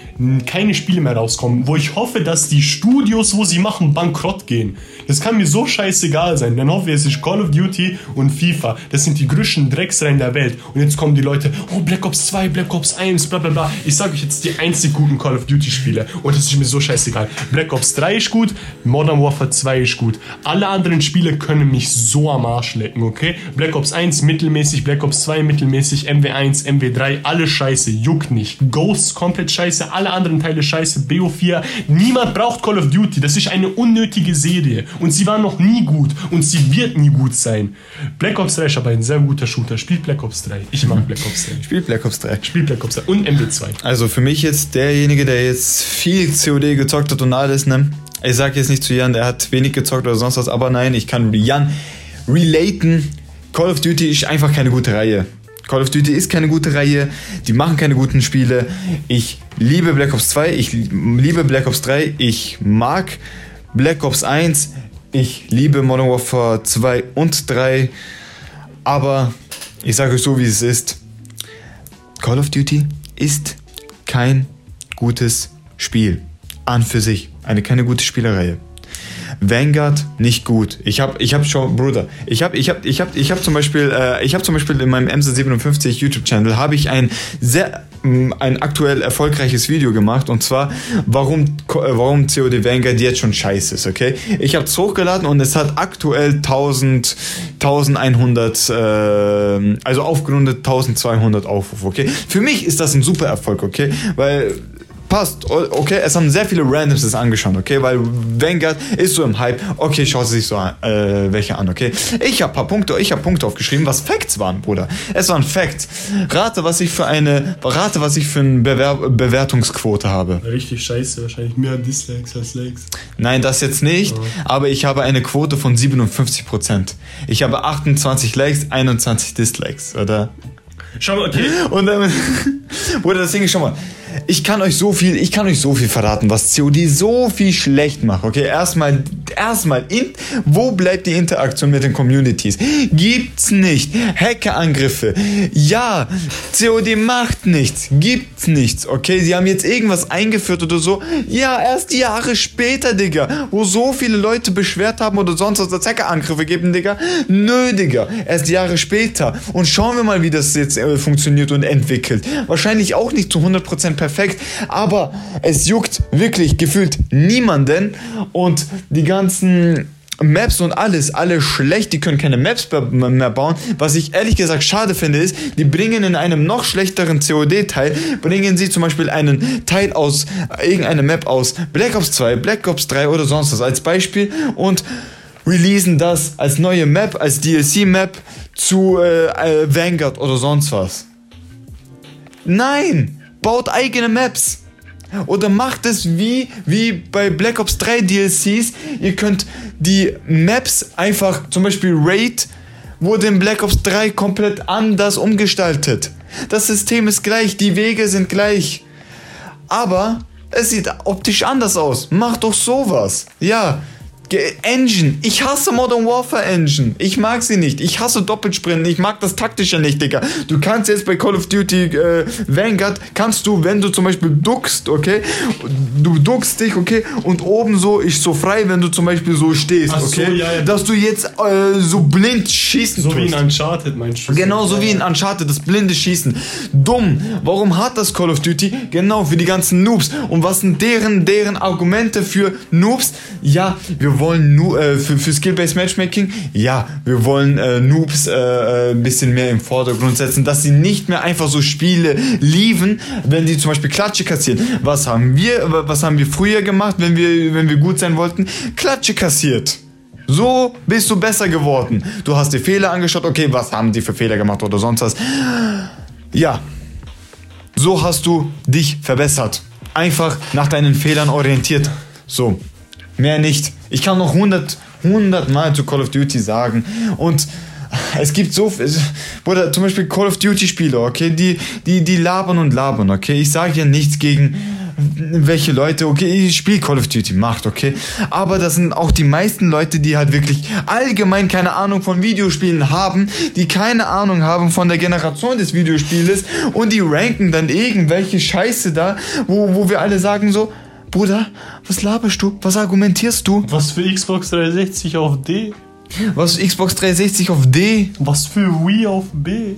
keine Spiele mehr rauskommen, wo ich hoffe, dass die Studios, wo sie machen, bankrott gehen. Das kann mir so scheißegal sein. Dann hoffe ich, es ist Call of Duty und FIFA. Das sind die größten Drecksreihen der Welt. Und jetzt kommen die Leute, oh, Black Ops 2, Black Ops 1, bla bla bla. Ich sage euch jetzt die einzig guten Call of Duty Spiele. Und das ist mir so scheißegal. Black Ops 3 ist gut, Modern Warfare 2 ist gut. Alle anderen Spiele können mich so am Arsch lecken, okay? Black Ops 1 mittelmäßig, Black Ops 2 mittelmäßig, MW1, MW3, alle scheiße, juckt nicht. Ghosts komplett scheiße, alle anderen Teile scheiße, BO4. Niemand braucht Call of Duty, das ist eine unnötige Serie. Und sie war noch nie gut und sie wird nie gut sein. Black Ops 3 ist aber ein sehr guter Shooter. Spielt Black Ops 3. Ich mag Black Ops 3. Spielt Black Ops 3. Spielt Black Ops 3 und MW2. Also für mich jetzt derjenige, der jetzt viel COD gezockt hat und alles, ne? Ich sag jetzt nicht zu Jan, der hat wenig gezockt oder sonst was, aber nein, ich kann Jan relaten. Call of Duty ist einfach keine gute Reihe. Call of Duty ist keine gute Reihe, die machen keine guten Spiele. Ich liebe Black Ops 2, ich liebe Black Ops 3, ich mag Black Ops 1, ich liebe Modern Warfare 2 und 3, aber ich sage euch so, wie es ist. Call of Duty ist kein gutes Spiel. An für sich. Eine keine gute Spielereihe. Vanguard nicht gut. Ich habe ich hab schon, Bruder, ich habe ich hab, ich hab, ich hab zum Beispiel, äh, ich habe zum Beispiel in meinem MC57 YouTube-Channel habe ich ein sehr, mh, ein aktuell erfolgreiches Video gemacht und zwar, warum, äh, warum COD Vanguard jetzt schon scheiße ist, okay? Ich habe es hochgeladen und es hat aktuell 1000, 1100, äh, also aufgerundet 1200 Aufrufe, okay? Für mich ist das ein super Erfolg, okay? Weil passt, okay, es haben sehr viele Randoms das angeschaut, okay, weil Vanguard ist so im Hype, okay, schaut sich so an, äh, welche an, okay. Ich habe paar Punkte, ich habe Punkte aufgeschrieben, was Facts waren, Bruder. Es waren Facts. Rate, was ich für eine, rate, was ich für eine Bewer Bewertungsquote habe. Richtig scheiße, wahrscheinlich mehr Dislikes als Likes. Nein, das jetzt nicht, aber ich habe eine Quote von 57%. Ich habe 28 Likes, 21 Dislikes, oder? Schau mal, okay. Und damit, [LAUGHS] [LAUGHS] Bruder, das Ding ist schon mal, ich kann euch so viel, ich kann euch so viel verraten, was COD so viel schlecht macht. Okay, erstmal, erstmal, in, wo bleibt die Interaktion mit den Communities? Gibt's nicht. Hackerangriffe. Ja, COD macht nichts. Gibt's nichts. Okay, sie haben jetzt irgendwas eingeführt oder so. Ja, erst Jahre später, Digga, wo so viele Leute beschwert haben oder sonst was, dass Hackerangriffe geben, Digga. Nö, Digga, erst Jahre später. Und schauen wir mal, wie das jetzt äh, funktioniert und entwickelt. Wahrscheinlich auch nicht zu 100% perfekt, aber es juckt wirklich gefühlt niemanden und die ganzen Maps und alles, alle schlecht, die können keine Maps mehr bauen. Was ich ehrlich gesagt schade finde, ist, die bringen in einem noch schlechteren COD-Teil, bringen sie zum Beispiel einen Teil aus, äh, irgendeine Map aus Black Ops 2, Black Ops 3 oder sonst was als Beispiel und releasen das als neue Map, als DLC-Map zu äh, äh, Vanguard oder sonst was. Nein! Baut eigene Maps! Oder macht es wie, wie bei Black Ops 3 DLCs. Ihr könnt die Maps einfach, zum Beispiel Raid, wurde in Black Ops 3 komplett anders umgestaltet. Das System ist gleich, die Wege sind gleich. Aber es sieht optisch anders aus. Macht doch sowas. Ja. Engine. Ich hasse Modern Warfare Engine. Ich mag sie nicht. Ich hasse Doppelsprinten. Ich mag das Taktische nicht, Digga. Du kannst jetzt bei Call of Duty äh, Vanguard, kannst du, wenn du zum Beispiel duckst, okay, du duckst dich, okay, und oben so ist so frei, wenn du zum Beispiel so stehst, Ach so, okay, ja, ja. dass du jetzt äh, so blind schießen So wie tust. in Uncharted, meinst du? Genau so wie in Uncharted, das blinde Schießen. Dumm. Warum hat das Call of Duty? Genau, für die ganzen Noobs. Und was sind deren, deren Argumente für Noobs? Ja, wir wollen nu äh, für, für Skill-Based Matchmaking, ja, wir wollen äh, Noobs äh, äh, ein bisschen mehr im Vordergrund setzen, dass sie nicht mehr einfach so Spiele lieben, wenn die zum Beispiel Klatsche kassieren. Was haben wir, was haben wir früher gemacht, wenn wir, wenn wir gut sein wollten? Klatsche kassiert. So bist du besser geworden. Du hast dir Fehler angeschaut, okay, was haben die für Fehler gemacht oder sonst was. Ja, so hast du dich verbessert. Einfach nach deinen Fehlern orientiert. So, mehr nicht. Ich kann noch 100, 100 Mal zu Call of Duty sagen und es gibt so viel, oder zum Beispiel Call of Duty Spieler, okay, die, die, die labern und labern, okay. Ich sage ja nichts gegen welche Leute, okay, ich spiele Call of Duty, macht, okay. Aber das sind auch die meisten Leute, die halt wirklich allgemein keine Ahnung von Videospielen haben, die keine Ahnung haben von der Generation des Videospieles und die ranken dann irgendwelche Scheiße da, wo, wo wir alle sagen so, Bruder, was laberst du? Was argumentierst du? Was für Xbox 360 auf D? Was für Xbox 360 auf D? Was für Wii auf B?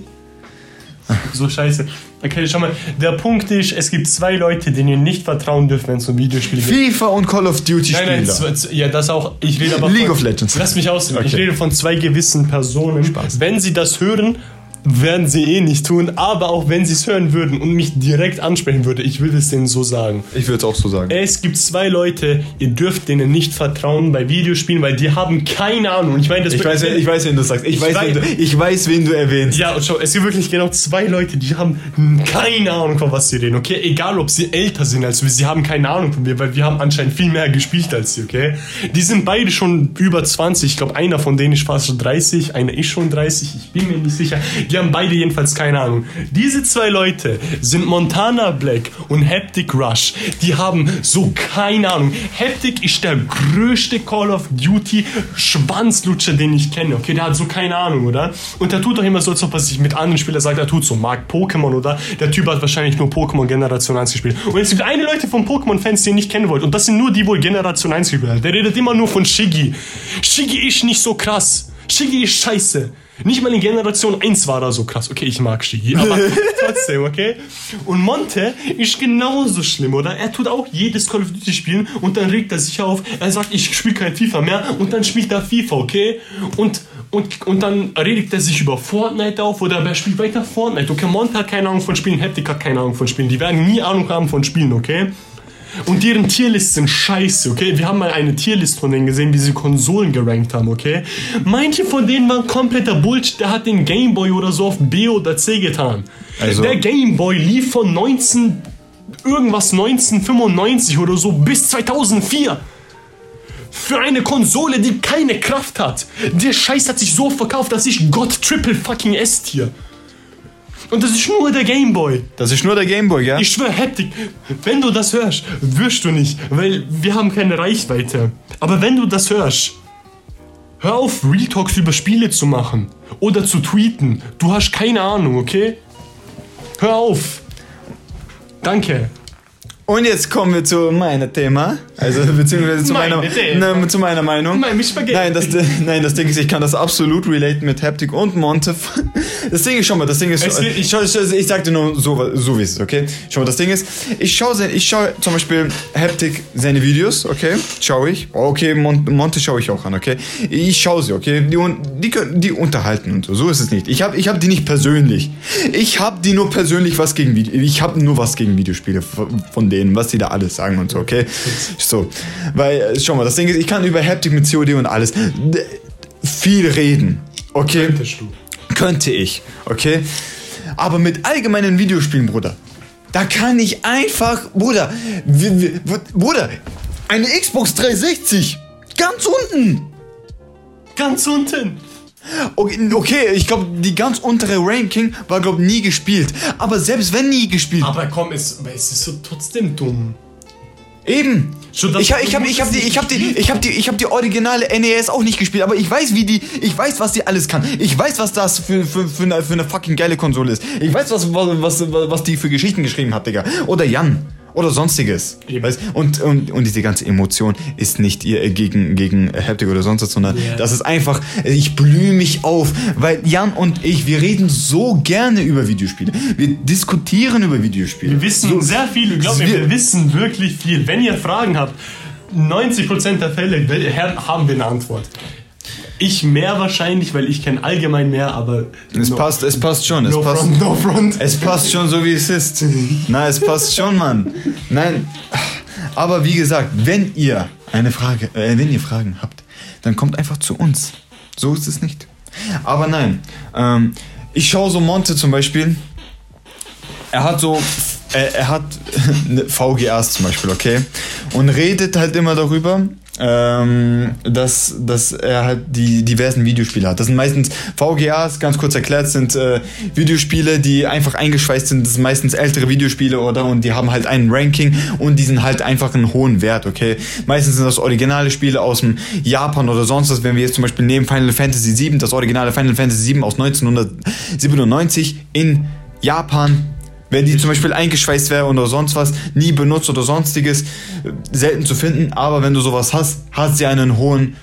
So scheiße. Okay, schau mal, der Punkt ist, es gibt zwei Leute, denen ihr nicht vertrauen dürft, wenn es um Videospiele geht. FIFA und Call of Duty Nein, nein, Spieler. zwei- ja, das auch. Ich rede aber League von, of Legends. Lass mich aus. Ich Okay. rede von zwei gewissen Personen. Spaß. Wenn sie das hören, werden sie eh nicht tun. Aber auch wenn sie es hören würden und mich direkt ansprechen würde, ich will es denen so sagen. Ich würde es auch so sagen. Es gibt zwei Leute, ihr dürft denen nicht vertrauen bei Videospielen, weil die haben keine Ahnung. Ich meine, das Ich weiß, ich weiß, wen du sagst. Ich, Ich weiß, weiß- wen du, ich weiß, wen du erwähnst. Ja, und schau, es gibt wirklich genau zwei Leute, die haben keine Ahnung, von was sie reden, okay? Egal, ob sie älter sind als wir, sie haben keine Ahnung von mir, weil wir haben anscheinend viel mehr gespielt als sie, okay? Die sind beide schon über 20, ich glaube, einer von denen ist fast schon 30, einer ist schon 30, ich bin mir nicht sicher. Die haben beide jedenfalls keine Ahnung. Diese zwei Leute sind Montana Black und Haptic Rush. Die haben so keine Ahnung. Haptic ist der größte Call of Duty Schwanzlutscher, den ich kenne, okay? Der hat so keine Ahnung, oder? Und der tut doch immer so, als ob er sich mit anderen Spielern sagt, er tut so, mag Pokémon, oder? Der Typ hat wahrscheinlich nur Pokémon Generation 1 gespielt. Und es gibt eine Leute von Pokémon-Fans, die ihr nicht kennen wollt. Und das sind nur die, wo Generation 1 gespielt haben. Der redet immer nur von Shiggy. Shiggy ist nicht so krass. Shiggy ist scheiße. Nicht mal in Generation 1 war er so krass. Okay, ich mag Shiggy, aber [LAUGHS] trotzdem, okay? Und Monte ist genauso schlimm, oder? Er tut auch jedes Call of Duty spielen und dann regt er sich auf. Er sagt, ich spiele kein FIFA mehr und dann spielt er FIFA, okay? Und, und, und dann regt er sich über Fortnite auf oder er spielt weiter Fortnite. Okay, Monte hat keine Ahnung von Spielen, Haptic hat keine Ahnung von Spielen. Die werden nie Ahnung haben von Spielen, okay? Und deren Tierlist sind scheiße, okay? Wir haben mal eine Tierlist von denen gesehen, wie sie Konsolen gerankt haben, okay? Manche von denen waren kompletter Bullshit, der hat den Gameboy oder so auf B oder C getan. Also- der Gameboy lief von 19 irgendwas 1995 oder so bis 2004. Für eine Konsole, die keine Kraft hat. Der Scheiß hat sich so verkauft, dass ich Gott Triple fucking S-Tier. Und das ist nur der Gameboy. Das ist nur der Gameboy, ja? Ich schwöre, Haptik, wenn du das hörst, wirst du nicht, weil wir haben keine Reichweite. Aber wenn du das hörst, hör auf, Real Talks über Spiele zu machen oder zu tweeten. Du hast keine Ahnung, okay? Hör auf. Danke. Und jetzt kommen wir zu meinem Thema. Also, [LAUGHS] beziehungsweise zu, Meine meiner, ne, zu meiner Meinung. Mein Spaghetti. Nein, das, nein, das Ding ist, ich kann das absolut relaten mit Haptic und Monte. Das Ding ist schon mal, das Ding ist, Es ich, ich, ich sag dir nur so, so wie es ist, okay? Schau mal, das Ding ist, ich schaue ich schau zum Beispiel Haptic seine Videos, okay? Schaue ich. Okay, Mon, Monte schaue ich auch an, okay? Ich schaue sie, okay? Die, die, die unterhalten und so. So ist es nicht. Ich habe ich hab die nicht persönlich. Ich habe die nur persönlich was gegen Video. Ich habe nur was gegen Videospiele von von denen, was die da alles sagen und so, okay? So. Weil, schau mal, das Ding ist, ich kann über Haptic mit COD und alles viel reden. Okay? Könntest du. Könnte ich, okay? Aber mit allgemeinen Videospielen, Bruder, da kann ich einfach, Bruder, Bruder, eine Xbox 360, ganz unten. Ganz unten. Okay, okay ich glaube, die ganz untere Ranking war, glaube nie gespielt. Aber selbst wenn nie gespielt, Aber komm, es, es ist so trotzdem dumm. eben. Schon Ich habe ich hab, ich hab die, ich hab die, ich hab die, ich hab die originale NES auch nicht gespielt, aber ich weiß, wie die, ich weiß, was die alles kann. Ich weiß, was das für, für, für, eine, für eine fucking geile Konsole ist. Ich weiß, was, was, was, was die für Geschichten geschrieben hat, Digga. Oder Jan. Oder sonstiges. Weißt? Und, und, und diese ganze Emotion ist nicht ihr gegen, gegen Haptic oder sonst was, sondern Ja. das ist einfach, ich blühe mich auf. Weil Jan und ich, wir reden so gerne über Videospiele. Wir diskutieren über Videospiele. Wir wissen sehr viel, glaub mir, wir- wir wissen wirklich viel. Wenn ihr Fragen habt, 90% der Fälle haben wir eine Antwort. Ich mehr wahrscheinlich, weil ich kenne allgemein mehr, aber Es no, passt, es passt schon. Es no passt. front, no front. Es passt schon so, wie es ist. Nein, es passt schon, Mann. Nein. Aber wie gesagt, wenn ihr eine Frage, äh, wenn ihr Fragen habt, dann kommt einfach zu uns. So ist es nicht. Aber nein, ähm, ich schaue so Monte zum Beispiel. Er hat so, er, er hat [LAUGHS] VGAs zum Beispiel, okay? Und redet halt immer darüber, ähm, dass, dass er halt die diversen Videospiele hat. Das sind meistens VGAs, ganz kurz erklärt, sind äh, Videospiele, die einfach eingeschweißt sind. Das sind meistens ältere Videospiele oder und die haben halt einen Ranking und die sind halt einfach einen hohen Wert, okay? Meistens sind das originale Spiele aus dem Japan oder sonst was. Wenn wir jetzt zum Beispiel nehmen Final Fantasy VII, das originale Final Fantasy VII aus 1997 in Japan wenn die zum Beispiel eingeschweißt wäre oder sonst was, nie benutzt oder sonstiges, selten zu finden. Aber wenn du sowas hast, hat sie einen hohen,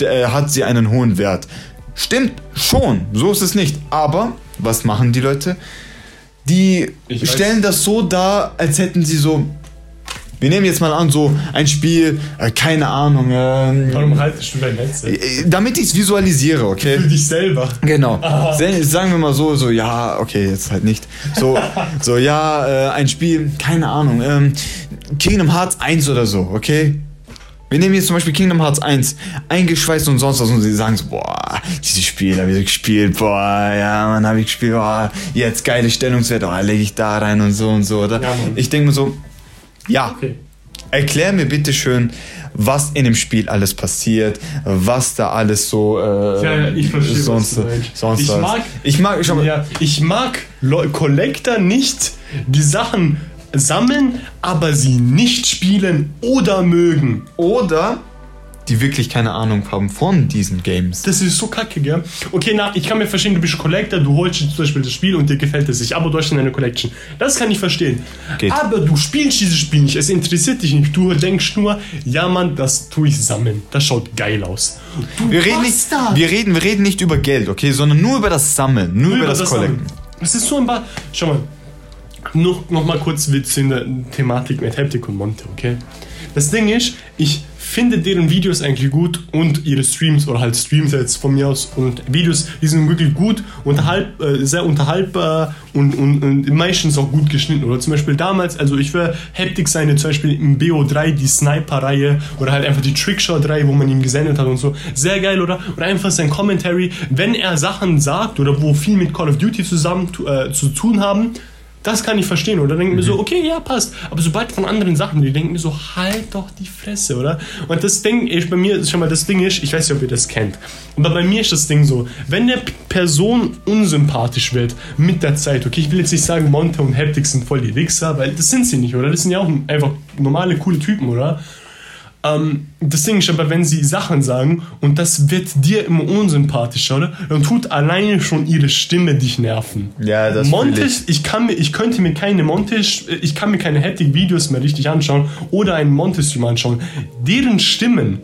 äh, hat sie einen hohen Wert. Stimmt schon, so ist es nicht. Aber was machen die Leute? Die stellen das so dar, als hätten sie so wir nehmen jetzt mal an, so ein Spiel, äh, keine Ahnung. Ähm, Warum haltest du dein Headset? Äh, damit ich es visualisiere, okay? Für dich selber. Genau. Sagen wir mal so, so, ja, okay, jetzt halt nicht. So, so ja, äh, ein Spiel, keine Ahnung, ähm, Kingdom Hearts 1 oder so, okay? Wir nehmen jetzt zum Beispiel Kingdom Hearts 1, eingeschweißt und sonst was und sie sagen so, boah, dieses Spiel habe ich gespielt, boah, ja, man, habe ich gespielt, boah, jetzt geile Stellungswerte, oh, lege ich da rein und so und so, oder? Ja, ich denke mir so, ja. Okay. Erklär mir bitte schön, was in dem Spiel alles passiert, was da alles so äh, ja, ja, ich verstehe, sonst, sonst ich mag, ich mag, mal, ja, ich mag Collector nicht, die Sachen sammeln, aber sie nicht spielen oder mögen. Oder die wirklich keine Ahnung haben von diesen Games. Das ist so kacke, gell? Okay, na, ich kann mir verstehen, du bist Collector, du holst zum Beispiel das Spiel und dir gefällt es nicht, aber du hast dann eine Collection. Das kann ich verstehen. Geht. Aber du spielst dieses Spiel nicht, es interessiert dich nicht. Du denkst nur, ja Mann, das tue ich sammeln. Das schaut geil aus. Du wir, reden nicht, wir, reden, wir reden nicht über Geld, okay, sondern nur über das Sammeln, nur, nur über, das, das Collecten. Es ist so ein paar. Schau mal, noch, noch mal kurz Witz in der Thematik mit Heptic und Monte, okay? Das Ding ist, ich finde deren Videos eigentlich gut und ihre Streams oder halt Streams jetzt von mir aus und Videos, die sind wirklich gut, unterhalb, äh, sehr unterhaltbar und, und, und meistens auch gut geschnitten. Oder zum Beispiel damals, also ich wäre Heptic seine zum Beispiel im BO3, die Sniper-Reihe oder halt einfach die Trickshot-Reihe, wo man ihm gesendet hat und so. Sehr geil, oder? Oder einfach sein Commentary, wenn er Sachen sagt oder wo viel mit Call of Duty zusammen äh, zu tun haben, das kann ich verstehen. Oder denken mhm. mir so, okay, ja, passt. Aber sobald von anderen Sachen, die denken mir so, halt doch die Fresse, oder? Und das Ding ist bei mir, schon mal, das Ding ist, ich weiß nicht, ob ihr das kennt, aber bei mir ist das Ding so, wenn eine Person unsympathisch wird mit der Zeit, okay, ich will jetzt nicht sagen, Monte und Heptic sind voll die Wichser, weil das sind sie nicht, oder? Das sind ja auch einfach normale, coole Typen, oder? Ähm, das Ding ist aber, wenn sie Sachen sagen und das wird dir immer unsympathischer, oder? Dann tut alleine schon ihre Stimme dich nerven. Ja, das Montes, ich. ich kann mir, ich könnte mir keine Montes, ich kann mir keine Haptic-Videos mehr richtig anschauen oder einen Montes-Stream anschauen. Deren Stimmen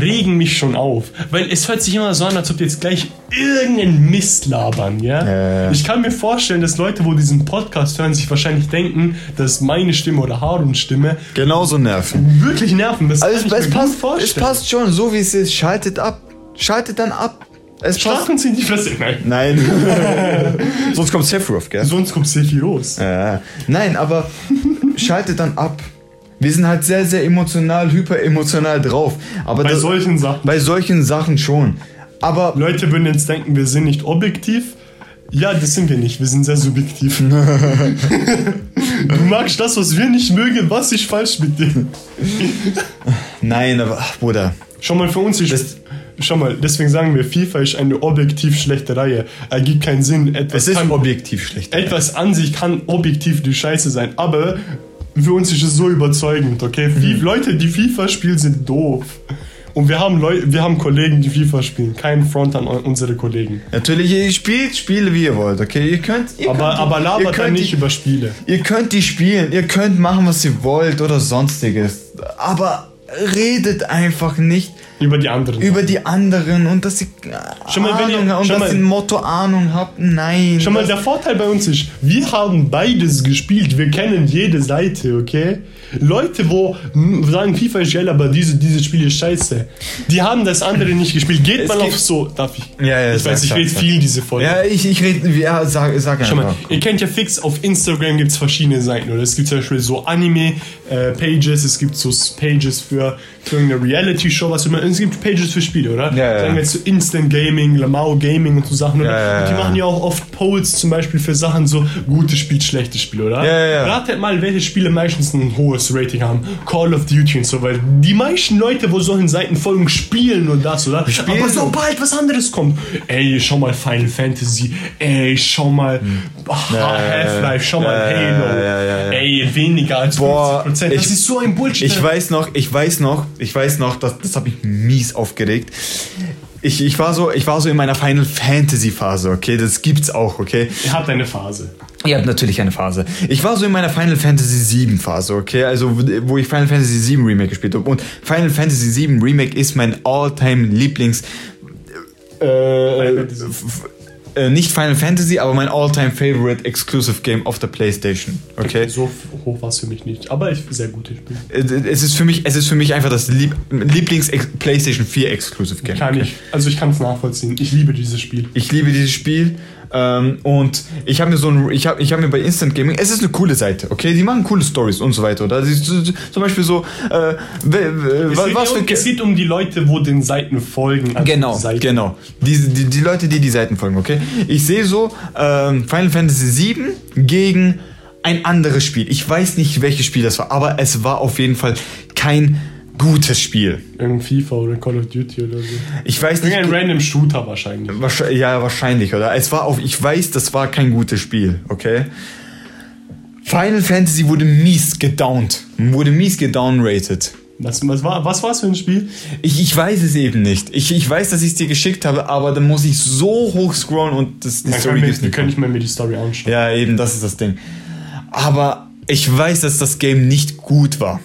regen mich schon auf. Weil es hört sich immer so an, als ob die jetzt gleich irgendeinen Mist labern, ja? Äh. Ich kann mir vorstellen, dass Leute, wo diesen Podcast hören, sich wahrscheinlich denken, dass meine Stimme oder Haruns Stimme genauso nerven. Wirklich nerven. Das also es, passt, es passt schon, so wie es ist. Schaltet ab. Schaltet dann ab. Es Schlagen Sie in die Fresse. Nein. Nein. [LAUGHS] Sonst kommt Sephiroth, gell? Sonst kommt Sephiroth. Ja. Nein, aber schaltet dann ab. Wir sind halt sehr, sehr emotional, hyperemotional drauf. Aber bei das, solchen Sachen. Bei solchen Sachen schon. Aber Leute würden jetzt denken, wir sind nicht objektiv. Ja, das sind wir nicht. Wir sind sehr subjektiv. [LAUGHS] du magst das, was wir nicht mögen. Was ist falsch mit dir? Nein, aber, ach, Bruder. Schau mal, für uns ist. Das, schau mal, deswegen sagen wir, FIFA ist eine objektiv schlechte Reihe. Ergibt keinen Sinn. Etwas es ist kann, objektiv schlecht. Etwas an sich kann objektiv die Scheiße sein. Aber für uns ist es so überzeugend, okay? Mhm. Leute, die FIFA spielen, sind doof. Und wir haben Leute, wir haben Kollegen, die FIFA spielen. Kein Front an unsere Kollegen. Natürlich, ihr spielt Spiele, wie ihr wollt, okay? Ihr könnt. Ihr aber, könnt, aber labert dann nicht die, über Spiele. Ihr könnt die spielen, ihr könnt machen, was ihr wollt oder sonstiges. Aber redet einfach nicht über die anderen. Über die anderen und dass sie schon mal, Ahnung ihr, und dass mal, ihr ein Motto Ahnung habt. Nein. Schon mal, der Vorteil bei uns ist, wir haben beides gespielt. Wir kennen jede Seite, okay? Leute, wo sagen, FIFA ist geil, aber diese, dieses Spiel ist scheiße. Die haben das andere nicht gespielt. Geht es mal auf so. Darf ich? Ja, ja, ich weiß, ich rede viel diese Folge. Ja, ich, ich rede. Ja, sag, sag Schau mal, ihr kennt ja fix, auf Instagram gibt es verschiedene Seiten. Oder es gibt zum Beispiel so Anime-Pages, äh, es gibt so Pages für, für eine Reality-Show, was immer es gibt Pages für Spiele, oder? Ja, ja. Sagen wir jetzt so Instant Gaming, Lamau Gaming und so Sachen? Ja, ja, und die machen ja auch oft Polls zum Beispiel für Sachen so gute Spiel, schlechte Spiel, oder? Ja, ja, ja. Ratet mal, welche Spiele meistens ein hohes Rating haben. Call of Duty und so, weil die meisten Leute, wo solchen Seiten folgen, spielen nur das, oder? Spielen Aber so. sobald was anderes kommt, ey, schau mal Final Fantasy, ey, schau mal ah, Half-Life, schau mal Hm. Halo, ja, ja, ja, ja. ey, weniger als Boah, 50%. Das ich- ist so ein Bullshit. Ich weiß noch, ich weiß noch, ich weiß noch, das, das habe ich mies aufgeregt. Ich, ich, war so, ich war so in meiner Final Fantasy Phase, okay? Das gibt's auch, okay? Ihr habt eine Phase. Ihr habt natürlich eine Phase. Ich war so in meiner Final Fantasy 7 Phase, okay? Also, wo ich Final Fantasy 7 Remake gespielt habe. Und Final Fantasy 7 Remake ist mein all-time Lieblings. Äh, äh, nicht Final Fantasy, aber mein all-time favorite exclusive game of the PlayStation, okay? So hoch war es für mich nicht. Aber ich sehr gutes Spiel. Äh, Es ist für mich, es ist für mich einfach das Lieb Lieblings PlayStation 4 Exclusive Game. Kann ich. Also ich kann es nachvollziehen. Ich liebe dieses Spiel. Ich liebe dieses Spiel ähm, und ich habe mir so ein, ich habe ich hab mir bei Instant Gaming, es ist eine coole Seite, okay, die machen coole Stories und so weiter. Oder so- zum Beispiel so, äh, was, geht was um, für es geht um die Leute, wo den Seiten folgen. also Genau, die Seiten. genau. Die, die, die Leute, die die Seiten folgen, okay? Ich sehe so ähm, Final Fantasy 7 gegen ein anderes Spiel. Ich weiß nicht, welches Spiel das war, aber es war auf jeden Fall kein gutes Spiel. Irgendein FIFA oder Call of Duty oder so. Ich weiß nicht. Irgendein random Shooter wahrscheinlich. Wahrscheinlich, ja, wahrscheinlich, oder? Es war auf, ich weiß, das war kein gutes Spiel, okay? Final Fantasy wurde mies gedownt. Wurde mies gedownrated. Was, was, war, was war es für ein Spiel? Ich, ich weiß es eben nicht. Ich, ich weiß, dass ich es dir geschickt habe, aber dann muss ich so hoch scrollen und das, die Story wir nicht. können nicht mehr mir die Story anschauen. Ja, eben, das ist das Ding. Aber ich weiß, dass das Game nicht gut war.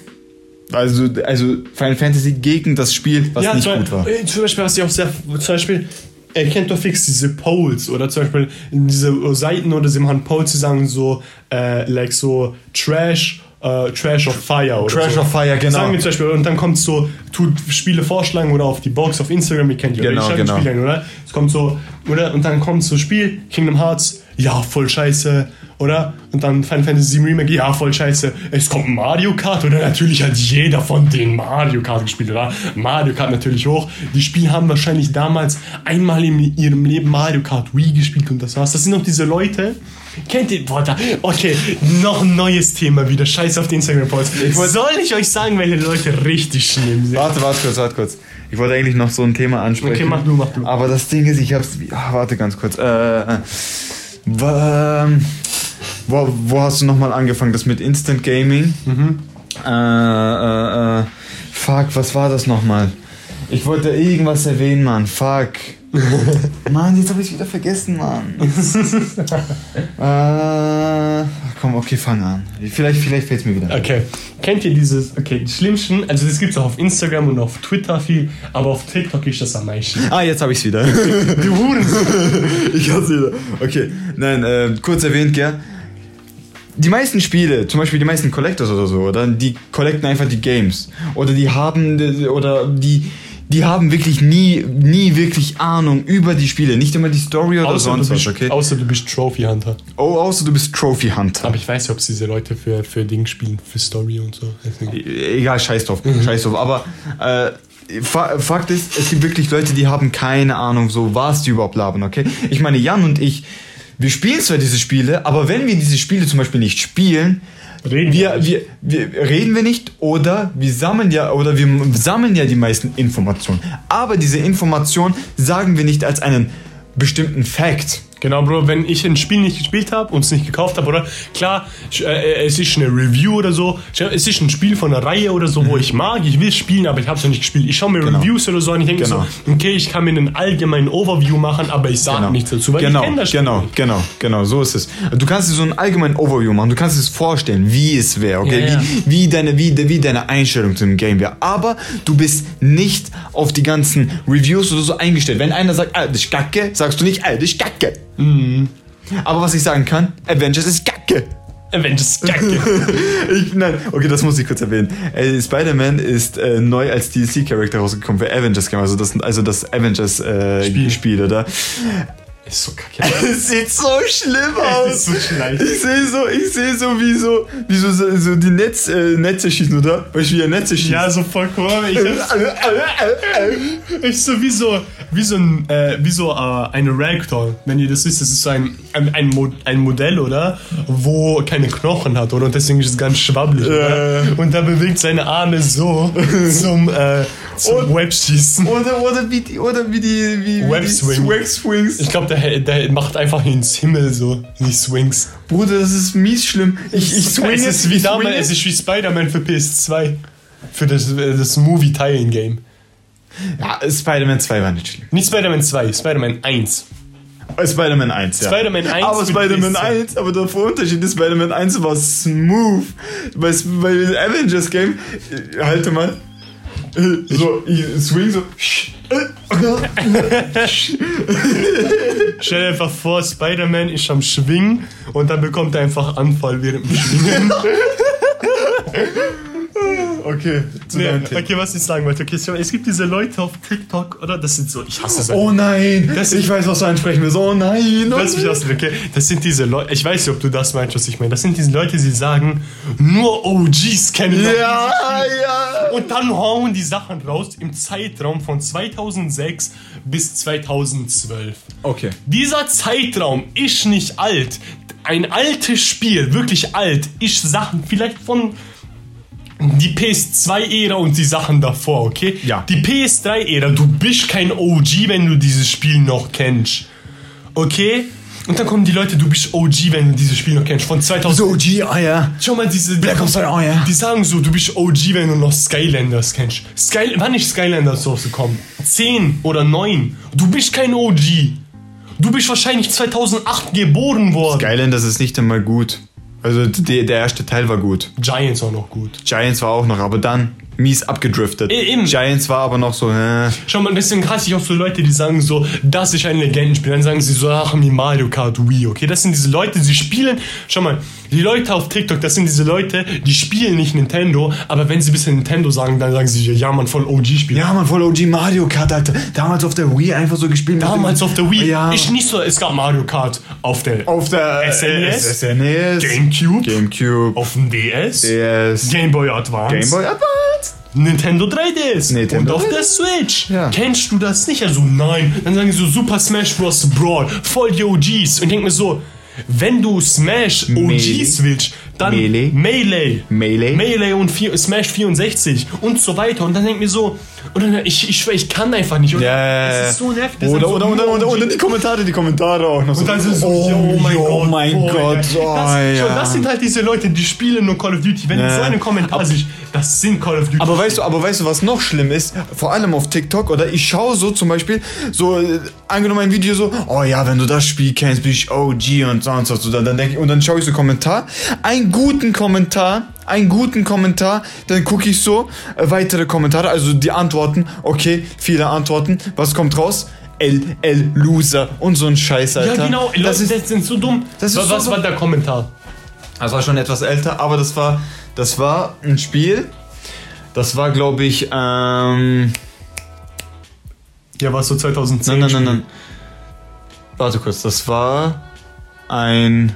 Also, also Final Fantasy gegen das Spiel, was nicht zum, gut war. äh, Zum Beispiel, was ich auch sehr. Zum Beispiel, er kennt doch fix diese Polls oder zum Beispiel diese Seiten oder sie machen Polls, die sagen so, äh, like so Trash. äh, Trash of Fire oder Trash so. of Fire, genau. Sagen wir zum Beispiel, und dann kommt so, tut Spiele vorschlagen oder auf die Box auf Instagram, ihr kennt die, Genau, oder? Schreibe genau. Spiele ein, oder? Es kommt so, oder? Und dann kommt so Spiel, Kingdom Hearts, ja, voll scheiße, oder? Und dann Final Fantasy VII Remake, ja, voll scheiße. Es kommt Mario Kart, oder? Natürlich hat jeder von denen Mario Kart gespielt, oder? Mario Kart natürlich hoch. Die Spiele haben wahrscheinlich damals einmal in ihrem Leben Mario Kart Wii gespielt und das war's. Das sind noch diese Leute, Kennt ihr, boah, da, okay, noch ein neues Thema wieder. Scheiß auf die Instagram-Posts. Soll ich euch sagen, welche Leute richtig schlimm sind? Warte, warte kurz, warte kurz. Ich wollte eigentlich noch so ein Thema ansprechen. Okay, mach du, mach du. Aber das Ding ist, ich hab's. Ah, warte ganz kurz. Äh, äh, wo, wo hast du nochmal angefangen? Das mit Instant Gaming? Mhm. Äh, äh, äh, fuck, was war das nochmal? Ich wollte irgendwas erwähnen, Mann. Fuck. [LAUGHS] Mann, jetzt habe ich wieder vergessen, Mann. [LAUGHS] äh, komm, okay, fang an. Vielleicht, vielleicht fällt's mir wieder. ein. Okay, kennt ihr dieses, okay, die schlimmsten, also das gibt's auch auf Instagram und auf Twitter viel, aber auf TikTok ist das am meisten. Ah, jetzt habe ich's wieder. Die Hurensohn. [LAUGHS] Ich hab's wieder. Okay, nein, äh, kurz erwähnt, gell? Die meisten Spiele, zum Beispiel die meisten Collectors oder so, oder? Die collecten einfach die Games. Oder die haben, oder die, die haben wirklich nie, nie wirklich Ahnung über die Spiele. Nicht immer die Story oder Außer sonst bist, was, okay? außer du bist Trophy Hunter. Oh, außer du bist Trophy Hunter. Aber ich weiß nicht, ob diese Leute für, für Ding spielen, für Story und so. Deswegen. Egal, scheiß drauf, scheiß drauf. Aber äh, Fa- Fakt ist, es gibt wirklich Leute, die haben keine Ahnung, so was die überhaupt labern, okay? Ich meine, Jan und ich, wir spielen zwar diese Spiele, aber wenn wir diese Spiele zum Beispiel nicht spielen, Reden wir wir, nicht. wir, reden wir nicht oder wir sammeln ja oder wir sammeln ja die meisten Informationen. Aber diese Information sagen wir nicht als einen bestimmten Fact. Genau, Bro, wenn ich ein Spiel nicht gespielt habe und es nicht gekauft habe, oder klar, ich, äh, es ist eine Review oder so, es ist ein Spiel von einer Reihe oder so, wo ich mag, ich will spielen, aber ich habe es noch nicht gespielt. Ich schaue mir Mhm. Genau. Reviews oder so an, ich denke Genau. so, okay, ich kann mir einen allgemeinen Overview machen, aber ich sage nichts dazu, weil genau, ich kenne das Spiel genau, nicht. genau, genau, so ist es. Du kannst dir so einen allgemeinen Overview machen, du kannst dir das vorstellen, wie es wäre, okay, Ja, ja. Wie, wie, deine, wie, wie deine Einstellung zum Game wäre. Aber du bist nicht auf die ganzen Reviews oder so eingestellt. Wenn einer sagt, ah, das ist Kacke, sagst du nicht, ah, das ist Kacke. Mhm. Aber was ich sagen kann, Avengers ist Kacke. Avengers Kacke. [LAUGHS] Ich, nein, okay, das muss ich kurz erwähnen. Äh, Spider-Man ist äh, neu als DLC-Charakter rausgekommen für Avengers Game, also das, also das Avengers äh, Spiel. Spiel. oder? Ist so kacke. [LAUGHS] Es sieht so schlimm aus. so. Ich sehe so, ich sehe so, wie so, wie so, so, so die Netz, äh, Netze schießen, oder? Weißt du, wie er Netze schießt? Ja, so vollkommen. Ich, hab's- [LAUGHS] ich so wie so, wie so ein, äh, wie so äh, eine Ragdoll. Wenn ihr das wisst, das ist so ein, ein, ein, Mo ein Modell, oder? Wo keine Knochen hat, oder? Und deswegen ist es ganz schwabbelig, oder? Und da bewegt seine Arme so [LAUGHS] zum, äh, zum Und- Webschießen. Oder, oder wie die, oder wie die, wie, wie Webswing. die Webswings. Ich glaube, der, der macht einfach ins Himmel so, die Swings. Bruder, das ist mies schlimm. Ich, ich swing es ist wie damals, es ist wie Spider-Man für PS2. Für das, das Movie-Tie-In-Game. Ja, Spider-Man 2 war nicht schlimm. Nicht Spider-Man 2, Spider-Man 1. Äh, Spider-Man 1, ja. Spider-Man 1 Aber Spider-Man PS2. 1, aber der Unterschied ist, Spider-Man 1 war smooth. Bei, bei dem Avengers Game, äh, halte mal. Äh, So, ich swing so. [LAUGHS] Stell dir einfach vor, Spider-Man ist am Schwingen und dann bekommt er einfach Anfall während dem Schwingen. [LAUGHS] Okay, zu nee, deinem okay, was ich sagen wollte. Okay, so, es gibt diese Leute auf TikTok, oder? Das sind so, ich hasse es. Oh nein, Das- ich weiß, was du ansprechen willst. Oh nein. Oh Lass mich okay? Das sind diese Leute, ich weiß nicht, ob du das meinst, was ich meine. Das sind diese Leute, die sagen, nur OGs kennen Ja, ja. Und dann hauen die Sachen raus im Zeitraum von 2006 bis 2012. Okay. Dieser Zeitraum ist nicht alt. Ein altes Spiel, wirklich alt, ist Sachen vielleicht von die PS2-Ära und die Sachen davor, okay? Ja. Die PS3-Ära, du bist kein OG, wenn du dieses Spiel noch kennst. Okay? Und dann kommen die Leute, du bist OG, wenn du dieses Spiel noch kennst. Von 2000. So, G, Eier. Schau mal, diese. Black Ops 3, oh ja. Die sagen so, du bist OG, wenn du noch Skylanders kennst. Sky, wann ist Skylanders rausgekommen? 10 oder 9. Du bist kein OG. Du bist wahrscheinlich 2008 geboren worden. Skylanders ist nicht einmal gut. Also der, der erste Teil war gut. Giants war noch gut. Giants war auch noch, aber dann mies abgedriftet. E- eben. Giants war aber noch so, äh, Schau mal, deswegen hasse ich auch so Leute, die sagen so, das ist ein Legendenspiel. Dann sagen sie so, ach, wie Mario Kart Wii, okay? Das sind diese Leute, die spielen, schau mal, die Leute auf TikTok, das sind diese Leute, die spielen nicht Nintendo, aber wenn sie ein bisschen Nintendo sagen, dann sagen sie, ja, man, voll OG-Spiel. ja, man, voll OG Mario Kart, Alter. Damals auf der Wii einfach so gespielt. Damals auf der Wii. Ja. Ist nicht so, es gab Mario Kart auf der auf der SNES? äh, SNES. Gamecube, Gamecube. auf dem DS, DS. Game Boy Advance, Game Boy Advance. Nintendo 3DS Nintendo und auf 3DS. der Switch. Ja. Kennst du das nicht? Also nein. Dann sagen sie so Super Smash Bros. Brawl, voll die OGs. Und ich denk mir so, wenn du Smash OGs Melee. Dann Melee. Melee. Melee. Melee und vier, Smash 64 und so weiter. Und dann denk mir so, und dann, ich, ich schwör, ich kann einfach nicht. Und Ja, das ist so nervig. Oder, so oder, oder, oder, oder die Kommentare, die Kommentare auch noch so. Und dann sind so, oh, mein oh Gott, mein oh Gott, oh das, schon, ja. das sind halt diese Leute, die spielen nur Call of Duty. Wenn Ja. so einen Kommentar siehst, das sind Call of Duty. Aber weißt du, aber weißt du, was noch schlimm ist? Vor allem auf TikTok oder ich schaue so zum Beispiel so äh, angenommen ein Video so, oh ja, wenn du das Spiel kennst, bist ich OG und sonst was. Und dann denke ich und dann schaue ich so Kommentar, einen guten Kommentar, einen guten Kommentar, dann gucke ich so äh, weitere Kommentare, also die Antworten, okay, viele Antworten, was kommt raus? LL Loser und so ein Scheiß, Alter. ja, genau, Das Leute, ist, das sind so dumm. das ist was so was war der Kommentar? das war schon etwas älter, aber das war, das war ein Spiel. Das war, glaube ich, ähm, Ja, war so 2010. Nein, nein, nein, nein. Warte kurz, das war ein.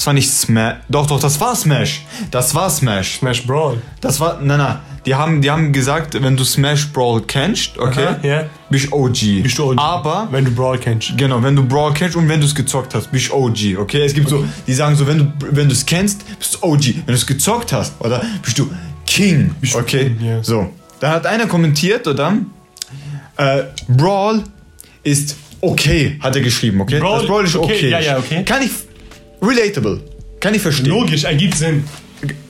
Das war nicht Smash. Doch, doch, das war Smash. Das war Smash. Smash Brawl. Das war. Nein, nein. Die haben, die haben gesagt, wenn du Smash Brawl kennst, okay, Aha, ja. bist OG. Bist du OG. Aber. Wenn du Brawl kennst. Genau, wenn du Brawl kennst und wenn du es gezockt hast, bist OG, okay? Es gibt so, die sagen so, wenn du wenn du es kennst, bist du OG. Wenn du es gezockt hast, oder bist du King, Bist du okay? King, ja. So, da hat einer kommentiert, oder? Äh, Brawl ist okay, hat er geschrieben, okay? Brawl- das Brawl ist okay, okay. ja, ja, okay. Kann ich relatable, kann ich verstehen. Logisch, ergibt Sinn.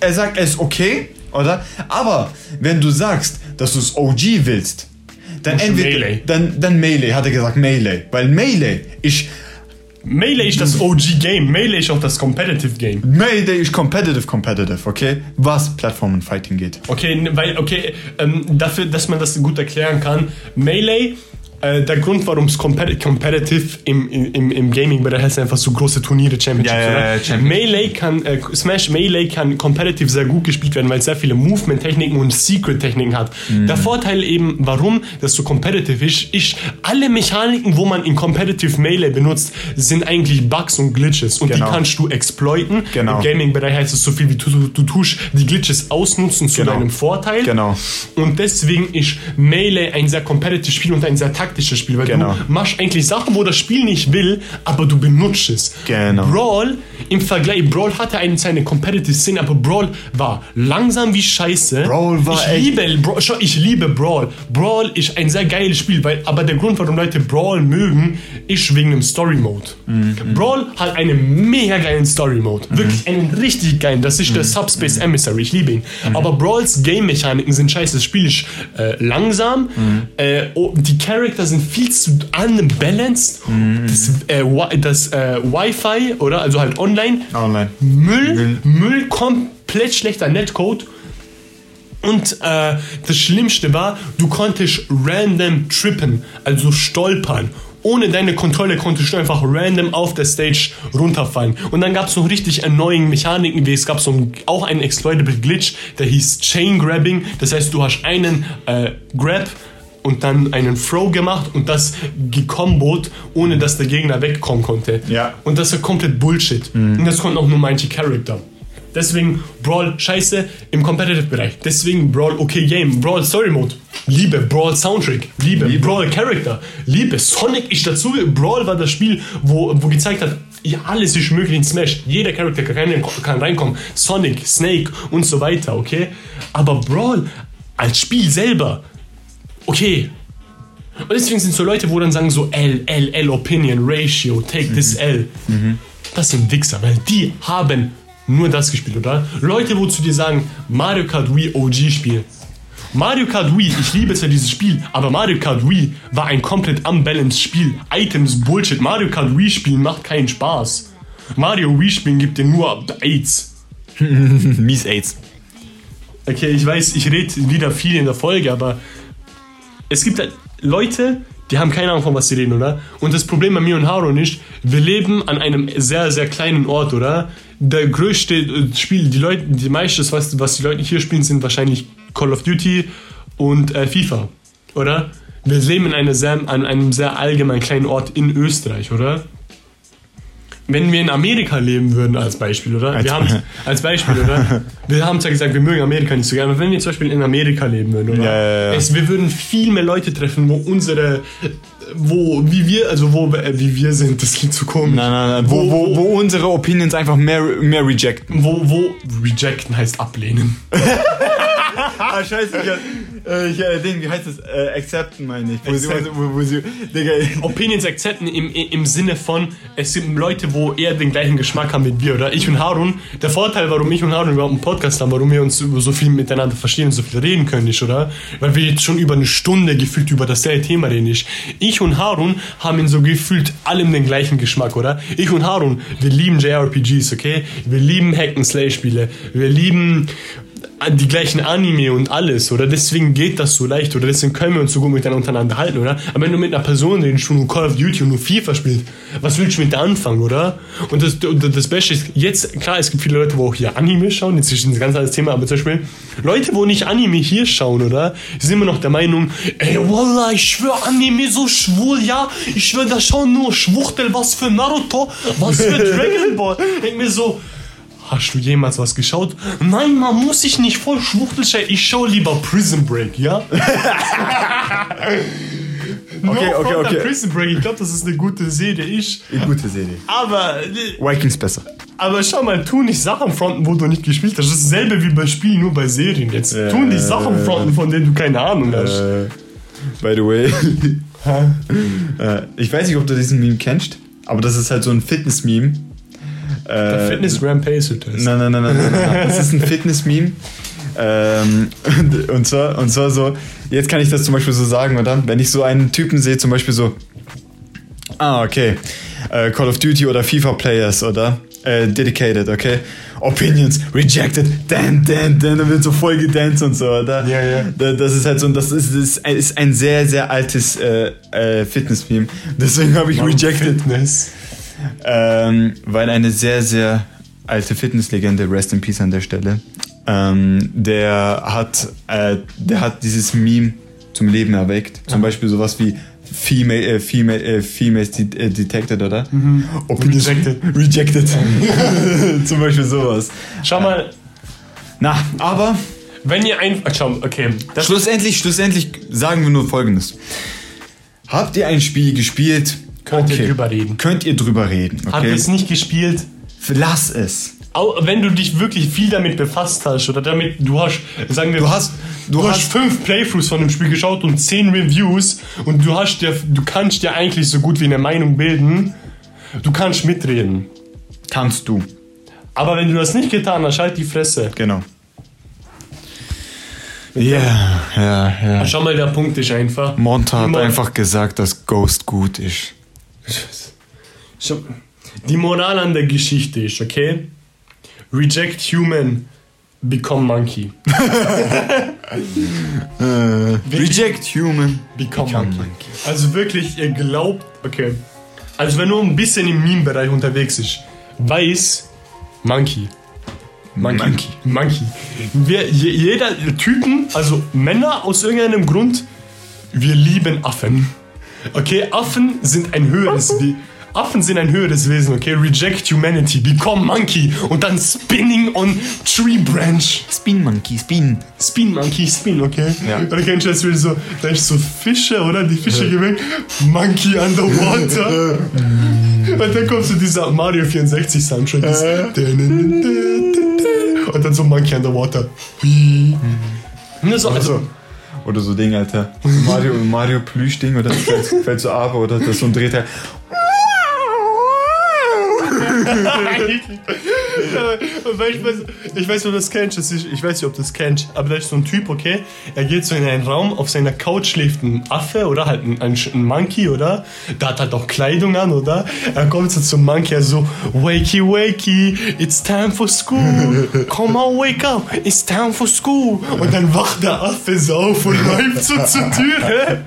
Er sagt, er ist okay, oder? Aber wenn du sagst, dass du es OG willst, dann Musst du entweder Melee. dann dann Melee, hat er gesagt Melee, weil Melee ist Melee ist das OG-Game. Melee ist auch das Competitive-Game. Mayday ist competitive, competitive, okay? Was Plattformen Fighting geht. Okay, weil, okay, ähm, dafür, dass man das gut erklären kann, Melee äh, der Grund, warum es compet competitive im, im, im Gaming-Bereich heißt, einfach so große Turniere, Championships. Ja, ja, ja, Champions. Melee kann, äh, Smash Melee kann competitive sehr gut gespielt werden, weil es sehr viele Movement-Techniken und Secret-Techniken hat. Mhm. Der Vorteil eben, warum das so competitive ist, ist, alle Mechaniken, wo man in competitive Melee benutzt, sind eigentlich Bugs und Glitches und Genau. die kannst du exploiten. Genau. Im Gaming-Bereich heißt es so viel wie du, du, du tust die Glitches ausnutzen zu Genau. deinem Vorteil. Genau. Und deswegen ist Melee ein sehr competitive Spiel und ein sehr taktisches Spiel, weil Genau. du machst eigentlich Sachen, wo das Spiel nicht will, aber du benutzt es. Genau. Brawl im Vergleich, Brawl hatte eine seine competitive Szene, aber Brawl war langsam wie Scheiße. Brawl war ich echt- liebe Brawl, ich liebe Brawl. Brawl ist ein sehr geiles Spiel, weil aber der Grund, warum Leute Brawl mögen, ist wegen dem Story Mode. Mhm. Brawl hat einen mega geilen Story Mode, wirklich einen richtig geilen. Das ist der Mhm. Subspace Emissary. Ich liebe ihn. Aber Brawls Game Mechaniken sind scheiße. Das Spiel ist äh, langsam. Mhm. Äh, oh, die Charakter sind viel zu unbalanced. Mhm. Das, äh, das äh, Wi-Fi oder also halt online Online. Müll, Müll, komplett schlechter Netcode. Und äh, das Schlimmste war, du konntest random trippen, also stolpern. Ohne deine Kontrolle konntest du einfach random auf der Stage runterfallen. Und dann gab es noch richtig annoying Mechaniken, wie es gab so ein, auch einen exploitable Glitch, der hieß Chain Grabbing. Das heißt, du hast einen äh, Grab und dann einen Throw gemacht und das gekombot, ohne dass der Gegner wegkommen konnte. Ja. Und das ist komplett Bullshit. Und das konnten auch nur manche Charakter. Deswegen Brawl scheiße im Competitive-Bereich. Deswegen Brawl okay Game. Brawl Story Mode. Liebe. Brawl Soundtrack. Liebe. Brawl Character. Liebe. Sonic ist dazu. Brawl war das Spiel, wo, wo gezeigt hat, ja, alles ist möglich in Smash. Jeder Charakter kann, kann reinkommen. Sonic, Snake und so weiter, okay? Aber Brawl als Spiel selber, okay, und deswegen sind so Leute, wo dann sagen so L, L, L Opinion, Ratio, take this L. Das sind Wichser, weil die haben nur das gespielt, oder? Leute, wo zu dir sagen, Mario Kart Wii OG Spiel. Mario Kart Wii, ich liebe zwar dieses Spiel, aber Mario Kart Wii war ein komplett unbalanced Spiel. Items, Bullshit. Mario Kart Wii spielen macht keinen Spaß. Mario Wii spielen gibt dir nur AIDS. [LAUGHS] Mies AIDS. Okay, ich weiß, ich rede wieder viel in der Folge, aber es gibt halt Leute, die haben keine Ahnung von was sie reden, oder? Und das Problem bei mir und Haro ist, wir leben an einem sehr, sehr kleinen Ort, oder? Der größte äh, Spiel, die Leute, die meiste, was, was die Leute hier spielen, sind wahrscheinlich Call of Duty und äh, FIFA, oder? Wir leben in einer sehr, an einem sehr allgemein kleinen Ort in Österreich, oder? Wenn wir in Amerika leben würden, als Beispiel, oder? Als- wir haben, [LAUGHS] als Beispiel, oder? Wir haben zwar gesagt, wir mögen Amerika nicht so gerne, aber wenn wir zum Beispiel in Amerika leben würden, oder? Ja, ja, ja. Es, wir würden viel mehr Leute treffen, wo unsere, wo, wie wir, also wo, äh, wie wir sind, das klingt zu komisch. Nein, nein, nein. Wo, wo, wo unsere Opinions einfach mehr, mehr rejecten. Wo, wo, rejecten heißt ablehnen. [LAUGHS] Ah, scheiße, ich, äh, ich, äh, den, wie heißt das? Äh, accepten meine ich. Wo sie, wo, wo sie, Digga, Opinions akzepten im, im Sinne von, es gibt Leute, wo eher den gleichen Geschmack haben wie wir, oder? Ich und Harun, der Vorteil, warum ich und Harun überhaupt einen Podcast haben, warum wir uns so viel miteinander verstehen und so viel reden können, ist, oder? Weil wir jetzt schon über eine Stunde gefühlt über dasselbe Thema reden, ist. Ich und Harun haben in so gefühlt allem den gleichen Geschmack, oder? Ich und Harun, wir lieben JRPGs, okay? Wir lieben Hack-and-Slay-Spiele. Wir lieben die gleichen Anime und alles, oder? Deswegen geht das so leicht, oder? Deswegen können wir uns so gut miteinander untereinander halten, oder? Aber wenn du mit einer Person redest, die nur Call of Duty und nur FIFA spielt, was willst du mit der anfangen, oder? Und das, und das Beste ist, jetzt, klar, es gibt viele Leute, wo auch hier Anime schauen, jetzt ist ein ganz anderes Thema, aber zum Beispiel, Leute, wo nicht Anime hier schauen, oder? Sind immer noch der Meinung, ey, Wallah, ich schwör, Anime so schwul, ja? Ich schwör, da schauen nur Schwuchtel, was für Naruto, was für [LAUGHS] Dragon Ball. Ich mir so, Hast du jemals was geschaut? Nein, man muss sich nicht voll schwuchteln. Ich schau lieber Prison Break, ja? [LAUGHS] Okay, okay, okay. Prison Break, ich glaube, das ist eine gute Serie. Ich. Eine gute Serie. Aber, Vikings besser. aber schau mal, tu nicht Sachen fronten, wo du nicht gespielt hast. Das ist dasselbe wie bei Spielen, nur bei Serien jetzt. Tu nicht Sachen fronten, von denen du keine Ahnung hast. Äh, by the way. [LAUGHS] äh, ich weiß nicht, ob du diesen Meme kennst, aber das ist halt so ein Fitness-Meme. Äh, Fitness Rampage Test. Nein, nein, nein, nein, nein, nein. Das ist ein Fitness-Meme. Ähm, und, zwar, und zwar so, jetzt kann ich das zum Beispiel so sagen, oder? Wenn ich so einen Typen sehe, zum Beispiel so, ah, okay, äh, Call of Duty oder FIFA Players, oder? Äh, dedicated, okay? Opinions, rejected, dan, dan, dan, da wird so voll gedanced und so, oder? Ja, ja. Da- Das ist halt so, das ist, das ist ein sehr, sehr altes äh, äh, Fitness-Meme. Deswegen habe ich rejected. Fitness. Ähm, weil eine sehr, sehr alte Fitnesslegende, Rest in Peace an der Stelle, ähm, der hat, äh, der hat dieses Meme zum Leben erweckt. Zum Beispiel sowas wie Female, äh, female, äh, Females de äh, Detected, oder? Opinions- Rejected. [LAUGHS] Rejected. [LAUGHS] zum Beispiel sowas. Schau mal, Na, aber wenn ihr einfach. Schau, okay. Schlussendlich, schlussendlich sagen wir nur Folgendes. Habt ihr ein Spiel gespielt? Könnt ihr drüber reden. Könnt ihr drüber reden, Habt ihr okay? es nicht gespielt? Lass es. Au- Wenn du dich wirklich viel damit befasst hast oder damit, du hast, sagen wir, Du hast- du, du hast, hast- fünf Playthroughs von dem Spiel geschaut und zehn Reviews und du hast dir, du kannst dir eigentlich so gut wie eine Meinung bilden. Du kannst mitreden. Kannst du. Aber wenn du das nicht getan hast, halt die Fresse. Genau. Ja, ja, ja. Schau mal, der Punkt ist einfach. Monta hat einfach gesagt, dass Ghost gut ist. Die Moral an der Geschichte ist, okay? Reject human, become monkey. [LAUGHS] Reject human. Become, Become monkey. monkey. Also wirklich, ihr glaubt, okay. Also wenn du ein bisschen im Meme-Bereich unterwegs ist, weiß Monkey. Monkey. Monkey. Monkey. Wir, je, jeder Typen, also Männer aus irgendeinem Grund, wir lieben Affen. Okay, Affen sind ein höheres Wesen. Affen sind ein höheres Wesen, okay? Reject humanity, become monkey und dann spinning on tree branch. Spin Monkey, Spin. Spin Monkey, Spin, okay? Ja. Und dann kennst du das wieder so, da ist so Fische, oder? Die Fische gehen weg. Monkey underwater. [LAUGHS] Und dann kommt so dieser Mario 64 Soundtrack. das- Und dann so Monkey underwater. Und das so, also, Oder so Ding, Alter. Mario, Mario Plüsch-Ding, oder das fällt, [LAUGHS] fällt so ab, oder das ist so ein Drehteil. [LAUGHS] [LAUGHS] [LAUGHS] Weil ich, weiß, ich weiß, ob das kennst. Das ist, ich weiß nicht, ob das kennst. Aber da ist so ein Typ, okay? Er geht so in einen Raum, auf seiner Couch schläft ein Affe oder halt ein, ein, ein Monkey, oder? Der hat halt auch Kleidung an, oder? Er kommt so zum Monkey, er so, Wakey, wakey, it's time for school. Come on, wake up, it's time for school. Und dann wacht der Affe so auf und läuft so zur Tür.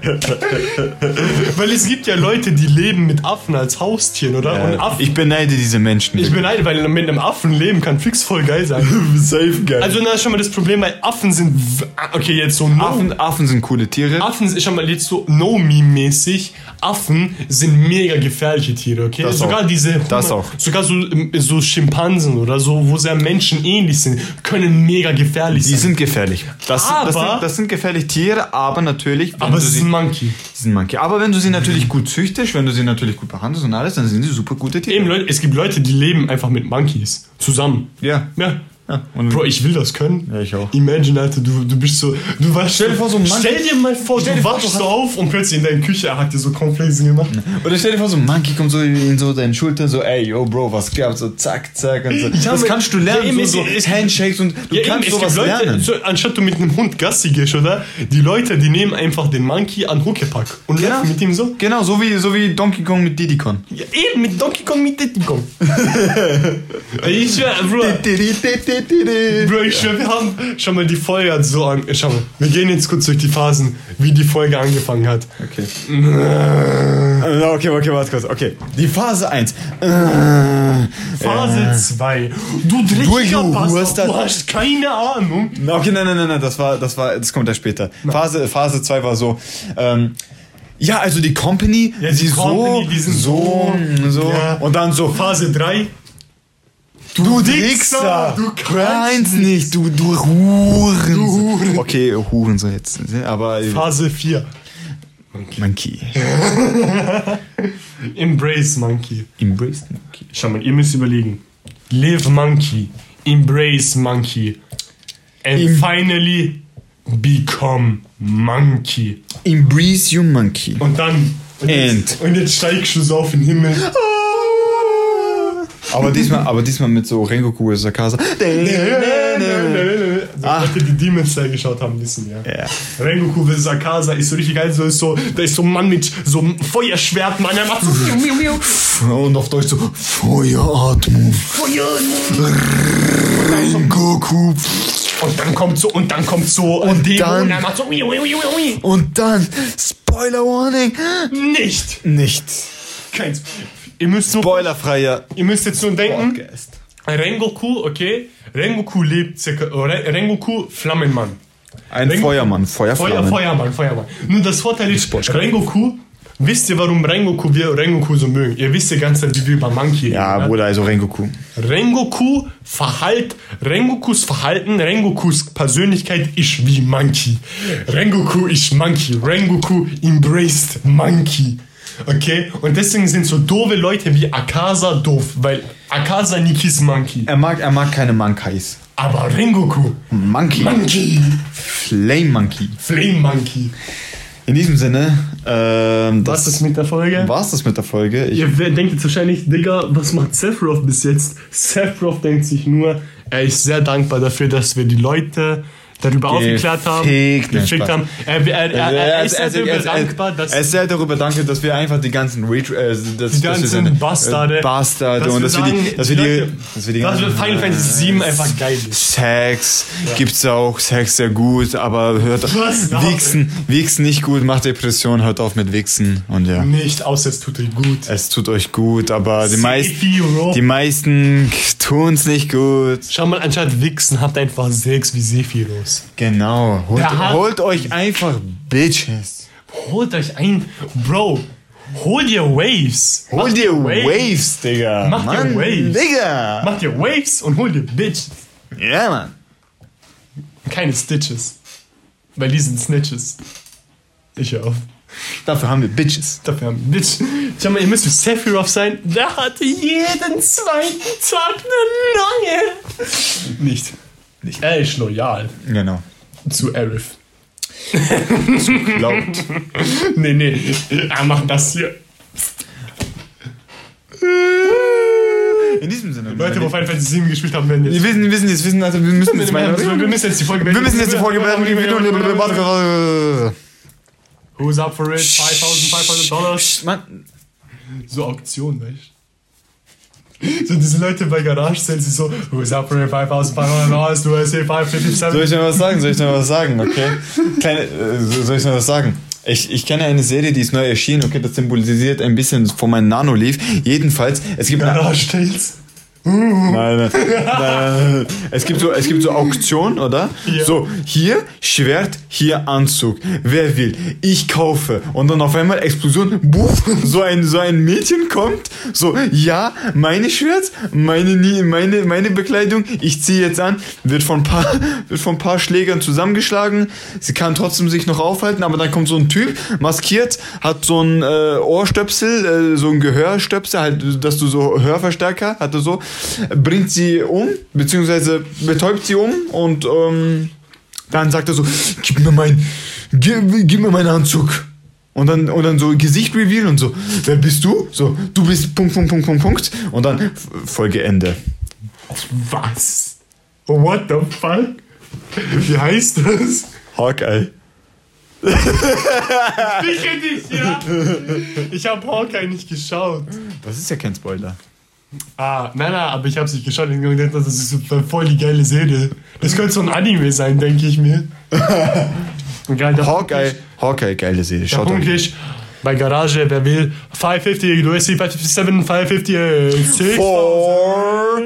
Weil es gibt ja Leute, die leben mit Affen als Haustieren, oder? Und Affen. Ich beneide diese Menschen. Ich beneide, weil mit einem Affen leben kann fix voll geil sein. [LAUGHS] safe geil. Also, na, schon mal das Problem, weil Affen sind. w- Okay, jetzt so no. Affen, Affen sind coole Tiere. Affen sind schon mal jetzt so No-Meme-mäßig. Affen sind mega gefährliche Tiere, okay? Das sogar auch. diese. Das auch. Sogar so, ähm, so Schimpansen oder so, wo sehr menschenähnlich sind, können mega gefährlich Die sein. sind gefährlich. Das, Aber- das, sind, das sind gefährliche Tiere, aber natürlich. aber es ist sie- ein Monkey. Sie sind Monkey. Aber wenn du sie natürlich gut züchtest, wenn du sie natürlich gut behandelst und alles, dann sind sie super gute Tiere. Eben, Leute, es gibt Leute, die leben einfach mit Monkeys. Zusammen. Ja. Ja. Ja. Bro, ich will das können. Ja, ich auch. Imagine, Alter, du, du bist so. Du warst Stell dir vor, so Monkey- Stell dir mal vor, du wachst du so auf und plötzlich in deiner Küche er hat dir so Cornflakes gemacht. Oder stell dir vor, so ein Monkey kommt so in so deine Schulter, so, ey, yo, Bro, was gab? So, zack, zack. Und so. Ja, das kannst du Ja, lernen, eben, so, so es- es- Handshakes und du Ja, eben, kannst es sowas Leute, lernen. so, anstatt du mit einem Hund Gassi gehst, oder? Die Leute, die nehmen einfach den Monkey an Huckepack und Genau. laufen mit ihm so. Genau, so wie, so wie Donkey Kong mit Diddy Kong. Ja, eben, mit Donkey Kong, mit Diddy Kong. [LAUGHS] ich schwör, Bro, Bro, ich schwör, wir haben schon mal die Folge hat so an. Schau mal, wir gehen jetzt kurz durch die Phasen, wie die Folge angefangen hat. Okay. Äh, okay, okay, warte kurz. Okay. Die Phase 1. Phase 2. Du Du dreckiger Bastard, Bastard. du hast keine Ahnung. Okay, nein, nein, nein, nein, das war, das war, das kommt ja später. Phase, Phase 2 war so, ähm, ja, also die Company, Ja, die sie Company, so, die sind so, so, Ja. und dann so, Phase 3. du Wichser, Wichser, du du kannst nicht, du, du Huren. Okay, Huren so jetzt, aber Phase 4. Monkey. [LAUGHS] Embrace Monkey. Embrace Monkey. Schau mal, ihr müsst überlegen. Live Monkey. Embrace Monkey. And Em- finally become Monkey. Embrace you Monkey. Und dann. Und jetzt, und jetzt steigst du so auf den Himmel. Aber diesmal, aber diesmal mit so Rengoku Sakasa. Ah. Leute, die Demon Slayer geschaut haben, wissen ja. Ja. Rengoku vs. Akaza ist so richtig geil. So ist so, da ist so ein Mann mit so einem Feuerschwert, Mann. Er macht so. Und auf Deutsch so Feueratmung. Rengoku. Und dann kommt so, und dann kommt so und Demo dann- und er macht so. Und dann Spoiler Warning. Nicht. Nicht. Kein Ihr müsst, nur, Spoilerfreier ihr müsst jetzt nur denken, Podcast. Rengoku, okay? Rengoku lebt circa, oh, Re- Rengoku, Flammenmann. Ein Rengoku- Feuermann, Feuer, Feuerflammen. Feuermann, Feuermann. Nur das Vorteil ist, Rengoku, wisst ihr, warum Rengoku, wir Rengoku so mögen? Ihr wisst ja ganz Zeit, wie wir über Monkey Ja, reden, ne? Bruder, also Rengoku. Rengoku Verhalt, Rengokus Verhalten, Rengokus Persönlichkeit ist wie Monkey. Rengoku ist Monkey. Rengoku embraced Monkey. Okay? Und deswegen sind so doofe Leute wie Akaza doof, weil Akaza Nikis Monkey. Er mag, er mag keine Monkeys. Aber Rengoku, Monkey. Monkey, Flame Monkey. Flame Monkey. In diesem Sinne, ähm, Was das ist mit der Folge? war's das mit der Folge. Ich, Ihr denkt jetzt wahrscheinlich, Digga, was macht Sephiroth bis jetzt? Sephiroth denkt sich nur, er ist sehr dankbar dafür, dass wir die Leute darüber aufgeklärt haben, gefickt Spaß. haben. Er, er, er, er, er ist sehr darüber dankbar, dass er ist sehr darüber dankbar, dass wir einfach die ganzen Retro, äh, das, die dass wir ganzen Bastarde, äh, Bastarde dass und wir dass wir die, sagen, dass wir die, dass wir die dass wir Final Fantasy 7 einfach geil ist. Sex gibt's auch, Sex sehr gut, aber hört [LAUGHS] Was? Wichsen, Wichsen nicht gut, macht Depression, hört auf mit Wichsen und ja. Nicht, außer es tut euch gut. Es tut euch gut, aber die meisten, Sephiroth. die meisten tun's nicht gut. Schau mal, anstatt Wichsen habt einfach Sex wie Sephiroth. Genau. Holt, hat- holt euch einfach Bitches. Holt euch ein, Bro, hol dir Waves. Hol Mach dir Waves, Digga. Mach dir Mann, Waves. Digga. Mach dir Waves und hol dir Bitches. Ja, Mann. Keine Stitches. Weil die sind Snitches. Ich hör auf. Dafür haben wir Bitches. Dafür haben wir Bitch. Schau mal, ihr müsst wie Sephiroth sein. Der hatte jeden zweiten Tag eine neue. Nicht. Nicht. Er ist loyal Genau. zu Arif. Laut. [LAUGHS] [LAUGHS] Nee, nee. Er macht das hier. In diesem Sinne. Leute, wo Final Fantasy 7 gespielt haben, werden wir jetzt. wissen, wir wissen jetzt, wissen, also wir müssen jetzt mal. wir müssen jetzt die Folge Wir müssen jetzt die Folge werden. Who's up for it? 5500 Dollars. Mann, So Auktion, weißt du? [LAUGHS] So diese Leute bei Garage Sales, die so, who's up for it? 5500 Dollars, du hast hier 557. soll ich noch was sagen? Soll ich noch was sagen? Okay. Kleine, äh, soll ich noch was sagen? Ich, ich kenne eine Serie, die ist neu erschienen. Okay, das symbolisiert ein bisschen von meinem Nano-Leaf. Jedenfalls, es gibt Garage Sales. Nein, nein, nein. [LAUGHS] Es gibt so, es gibt so Auktionen, oder? Ja. So, hier Schwert, hier Anzug. Wer will? Ich kaufe. Und dann auf einmal Explosion, buff, so ein, so ein Mädchen kommt, so, ja, meine Schwert, meine, meine, meine Bekleidung, ich ziehe jetzt an, wird von paar, [LAUGHS] wird von paar Schlägern zusammengeschlagen. Sie kann trotzdem sich noch aufhalten, aber dann kommt so ein Typ, maskiert, hat so ein äh, Ohrstöpsel, äh, so ein Gehörstöpsel, halt, dass du so Hörverstärker hatte so, bringt sie um, beziehungsweise betäubt sie um und ähm, dann sagt er so, gib mir mein, gib, gib mir meinen Anzug. Und dann, und dann so Gesicht reveal und so, wer bist du? So, du bist Punkt, Punkt, Punkt, Punkt, Punkt. Und dann Folge Ende. Was? What the fuck? Wie heißt das? Hawkeye. Ich kenn dich, ja. Ich hab Hawkeye nicht geschaut. Das ist ja kein Spoiler. Ah, nein, nein, aber ich hab's nicht geschaut. Ich hab gedacht, das ist so voll die geile Serie. Das könnte so ein Anime sein, denke ich mir. Und [LAUGHS] geil, der Hawkeye, Hawkeye, geile Serie. Der Schaut Punkt euch. ist, bei Garage, wer will, 550 USC, 557, 550, äh, 6000. Four.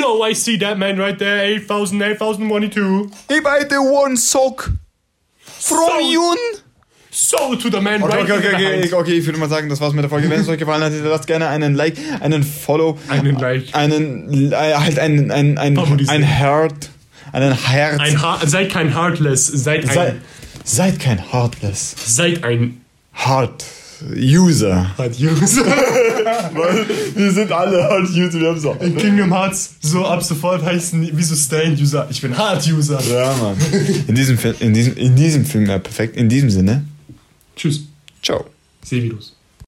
No, I see that man right there, 8000, 8022. Ich the one sock from So- Yun. So to the man Okay, right okay, okay, okay, okay, ich würde mal sagen, das war's mit der Folge. Wenn es euch gefallen hat, lasst gerne einen Like, einen Follow, Einen Like. einen, äh, halt ein, ein, ein, Favorisieren. ein Heart, einen Herz. Ein ha seid kein Heartless, seid Sei, ein, seid kein Heartless. seid ein Heart User. Heart-User. [LAUGHS] Wir sind alle Heart User, wir haben so. In Kingdom Hearts, so ab sofort heißen, wieso Stand-User? Ich bin Heart-User. Ja, Mann. In diesem, Film- in diesem, in diesem Film, ja, perfekt. In diesem Sinne, Tschüss. ciao. Seevirus.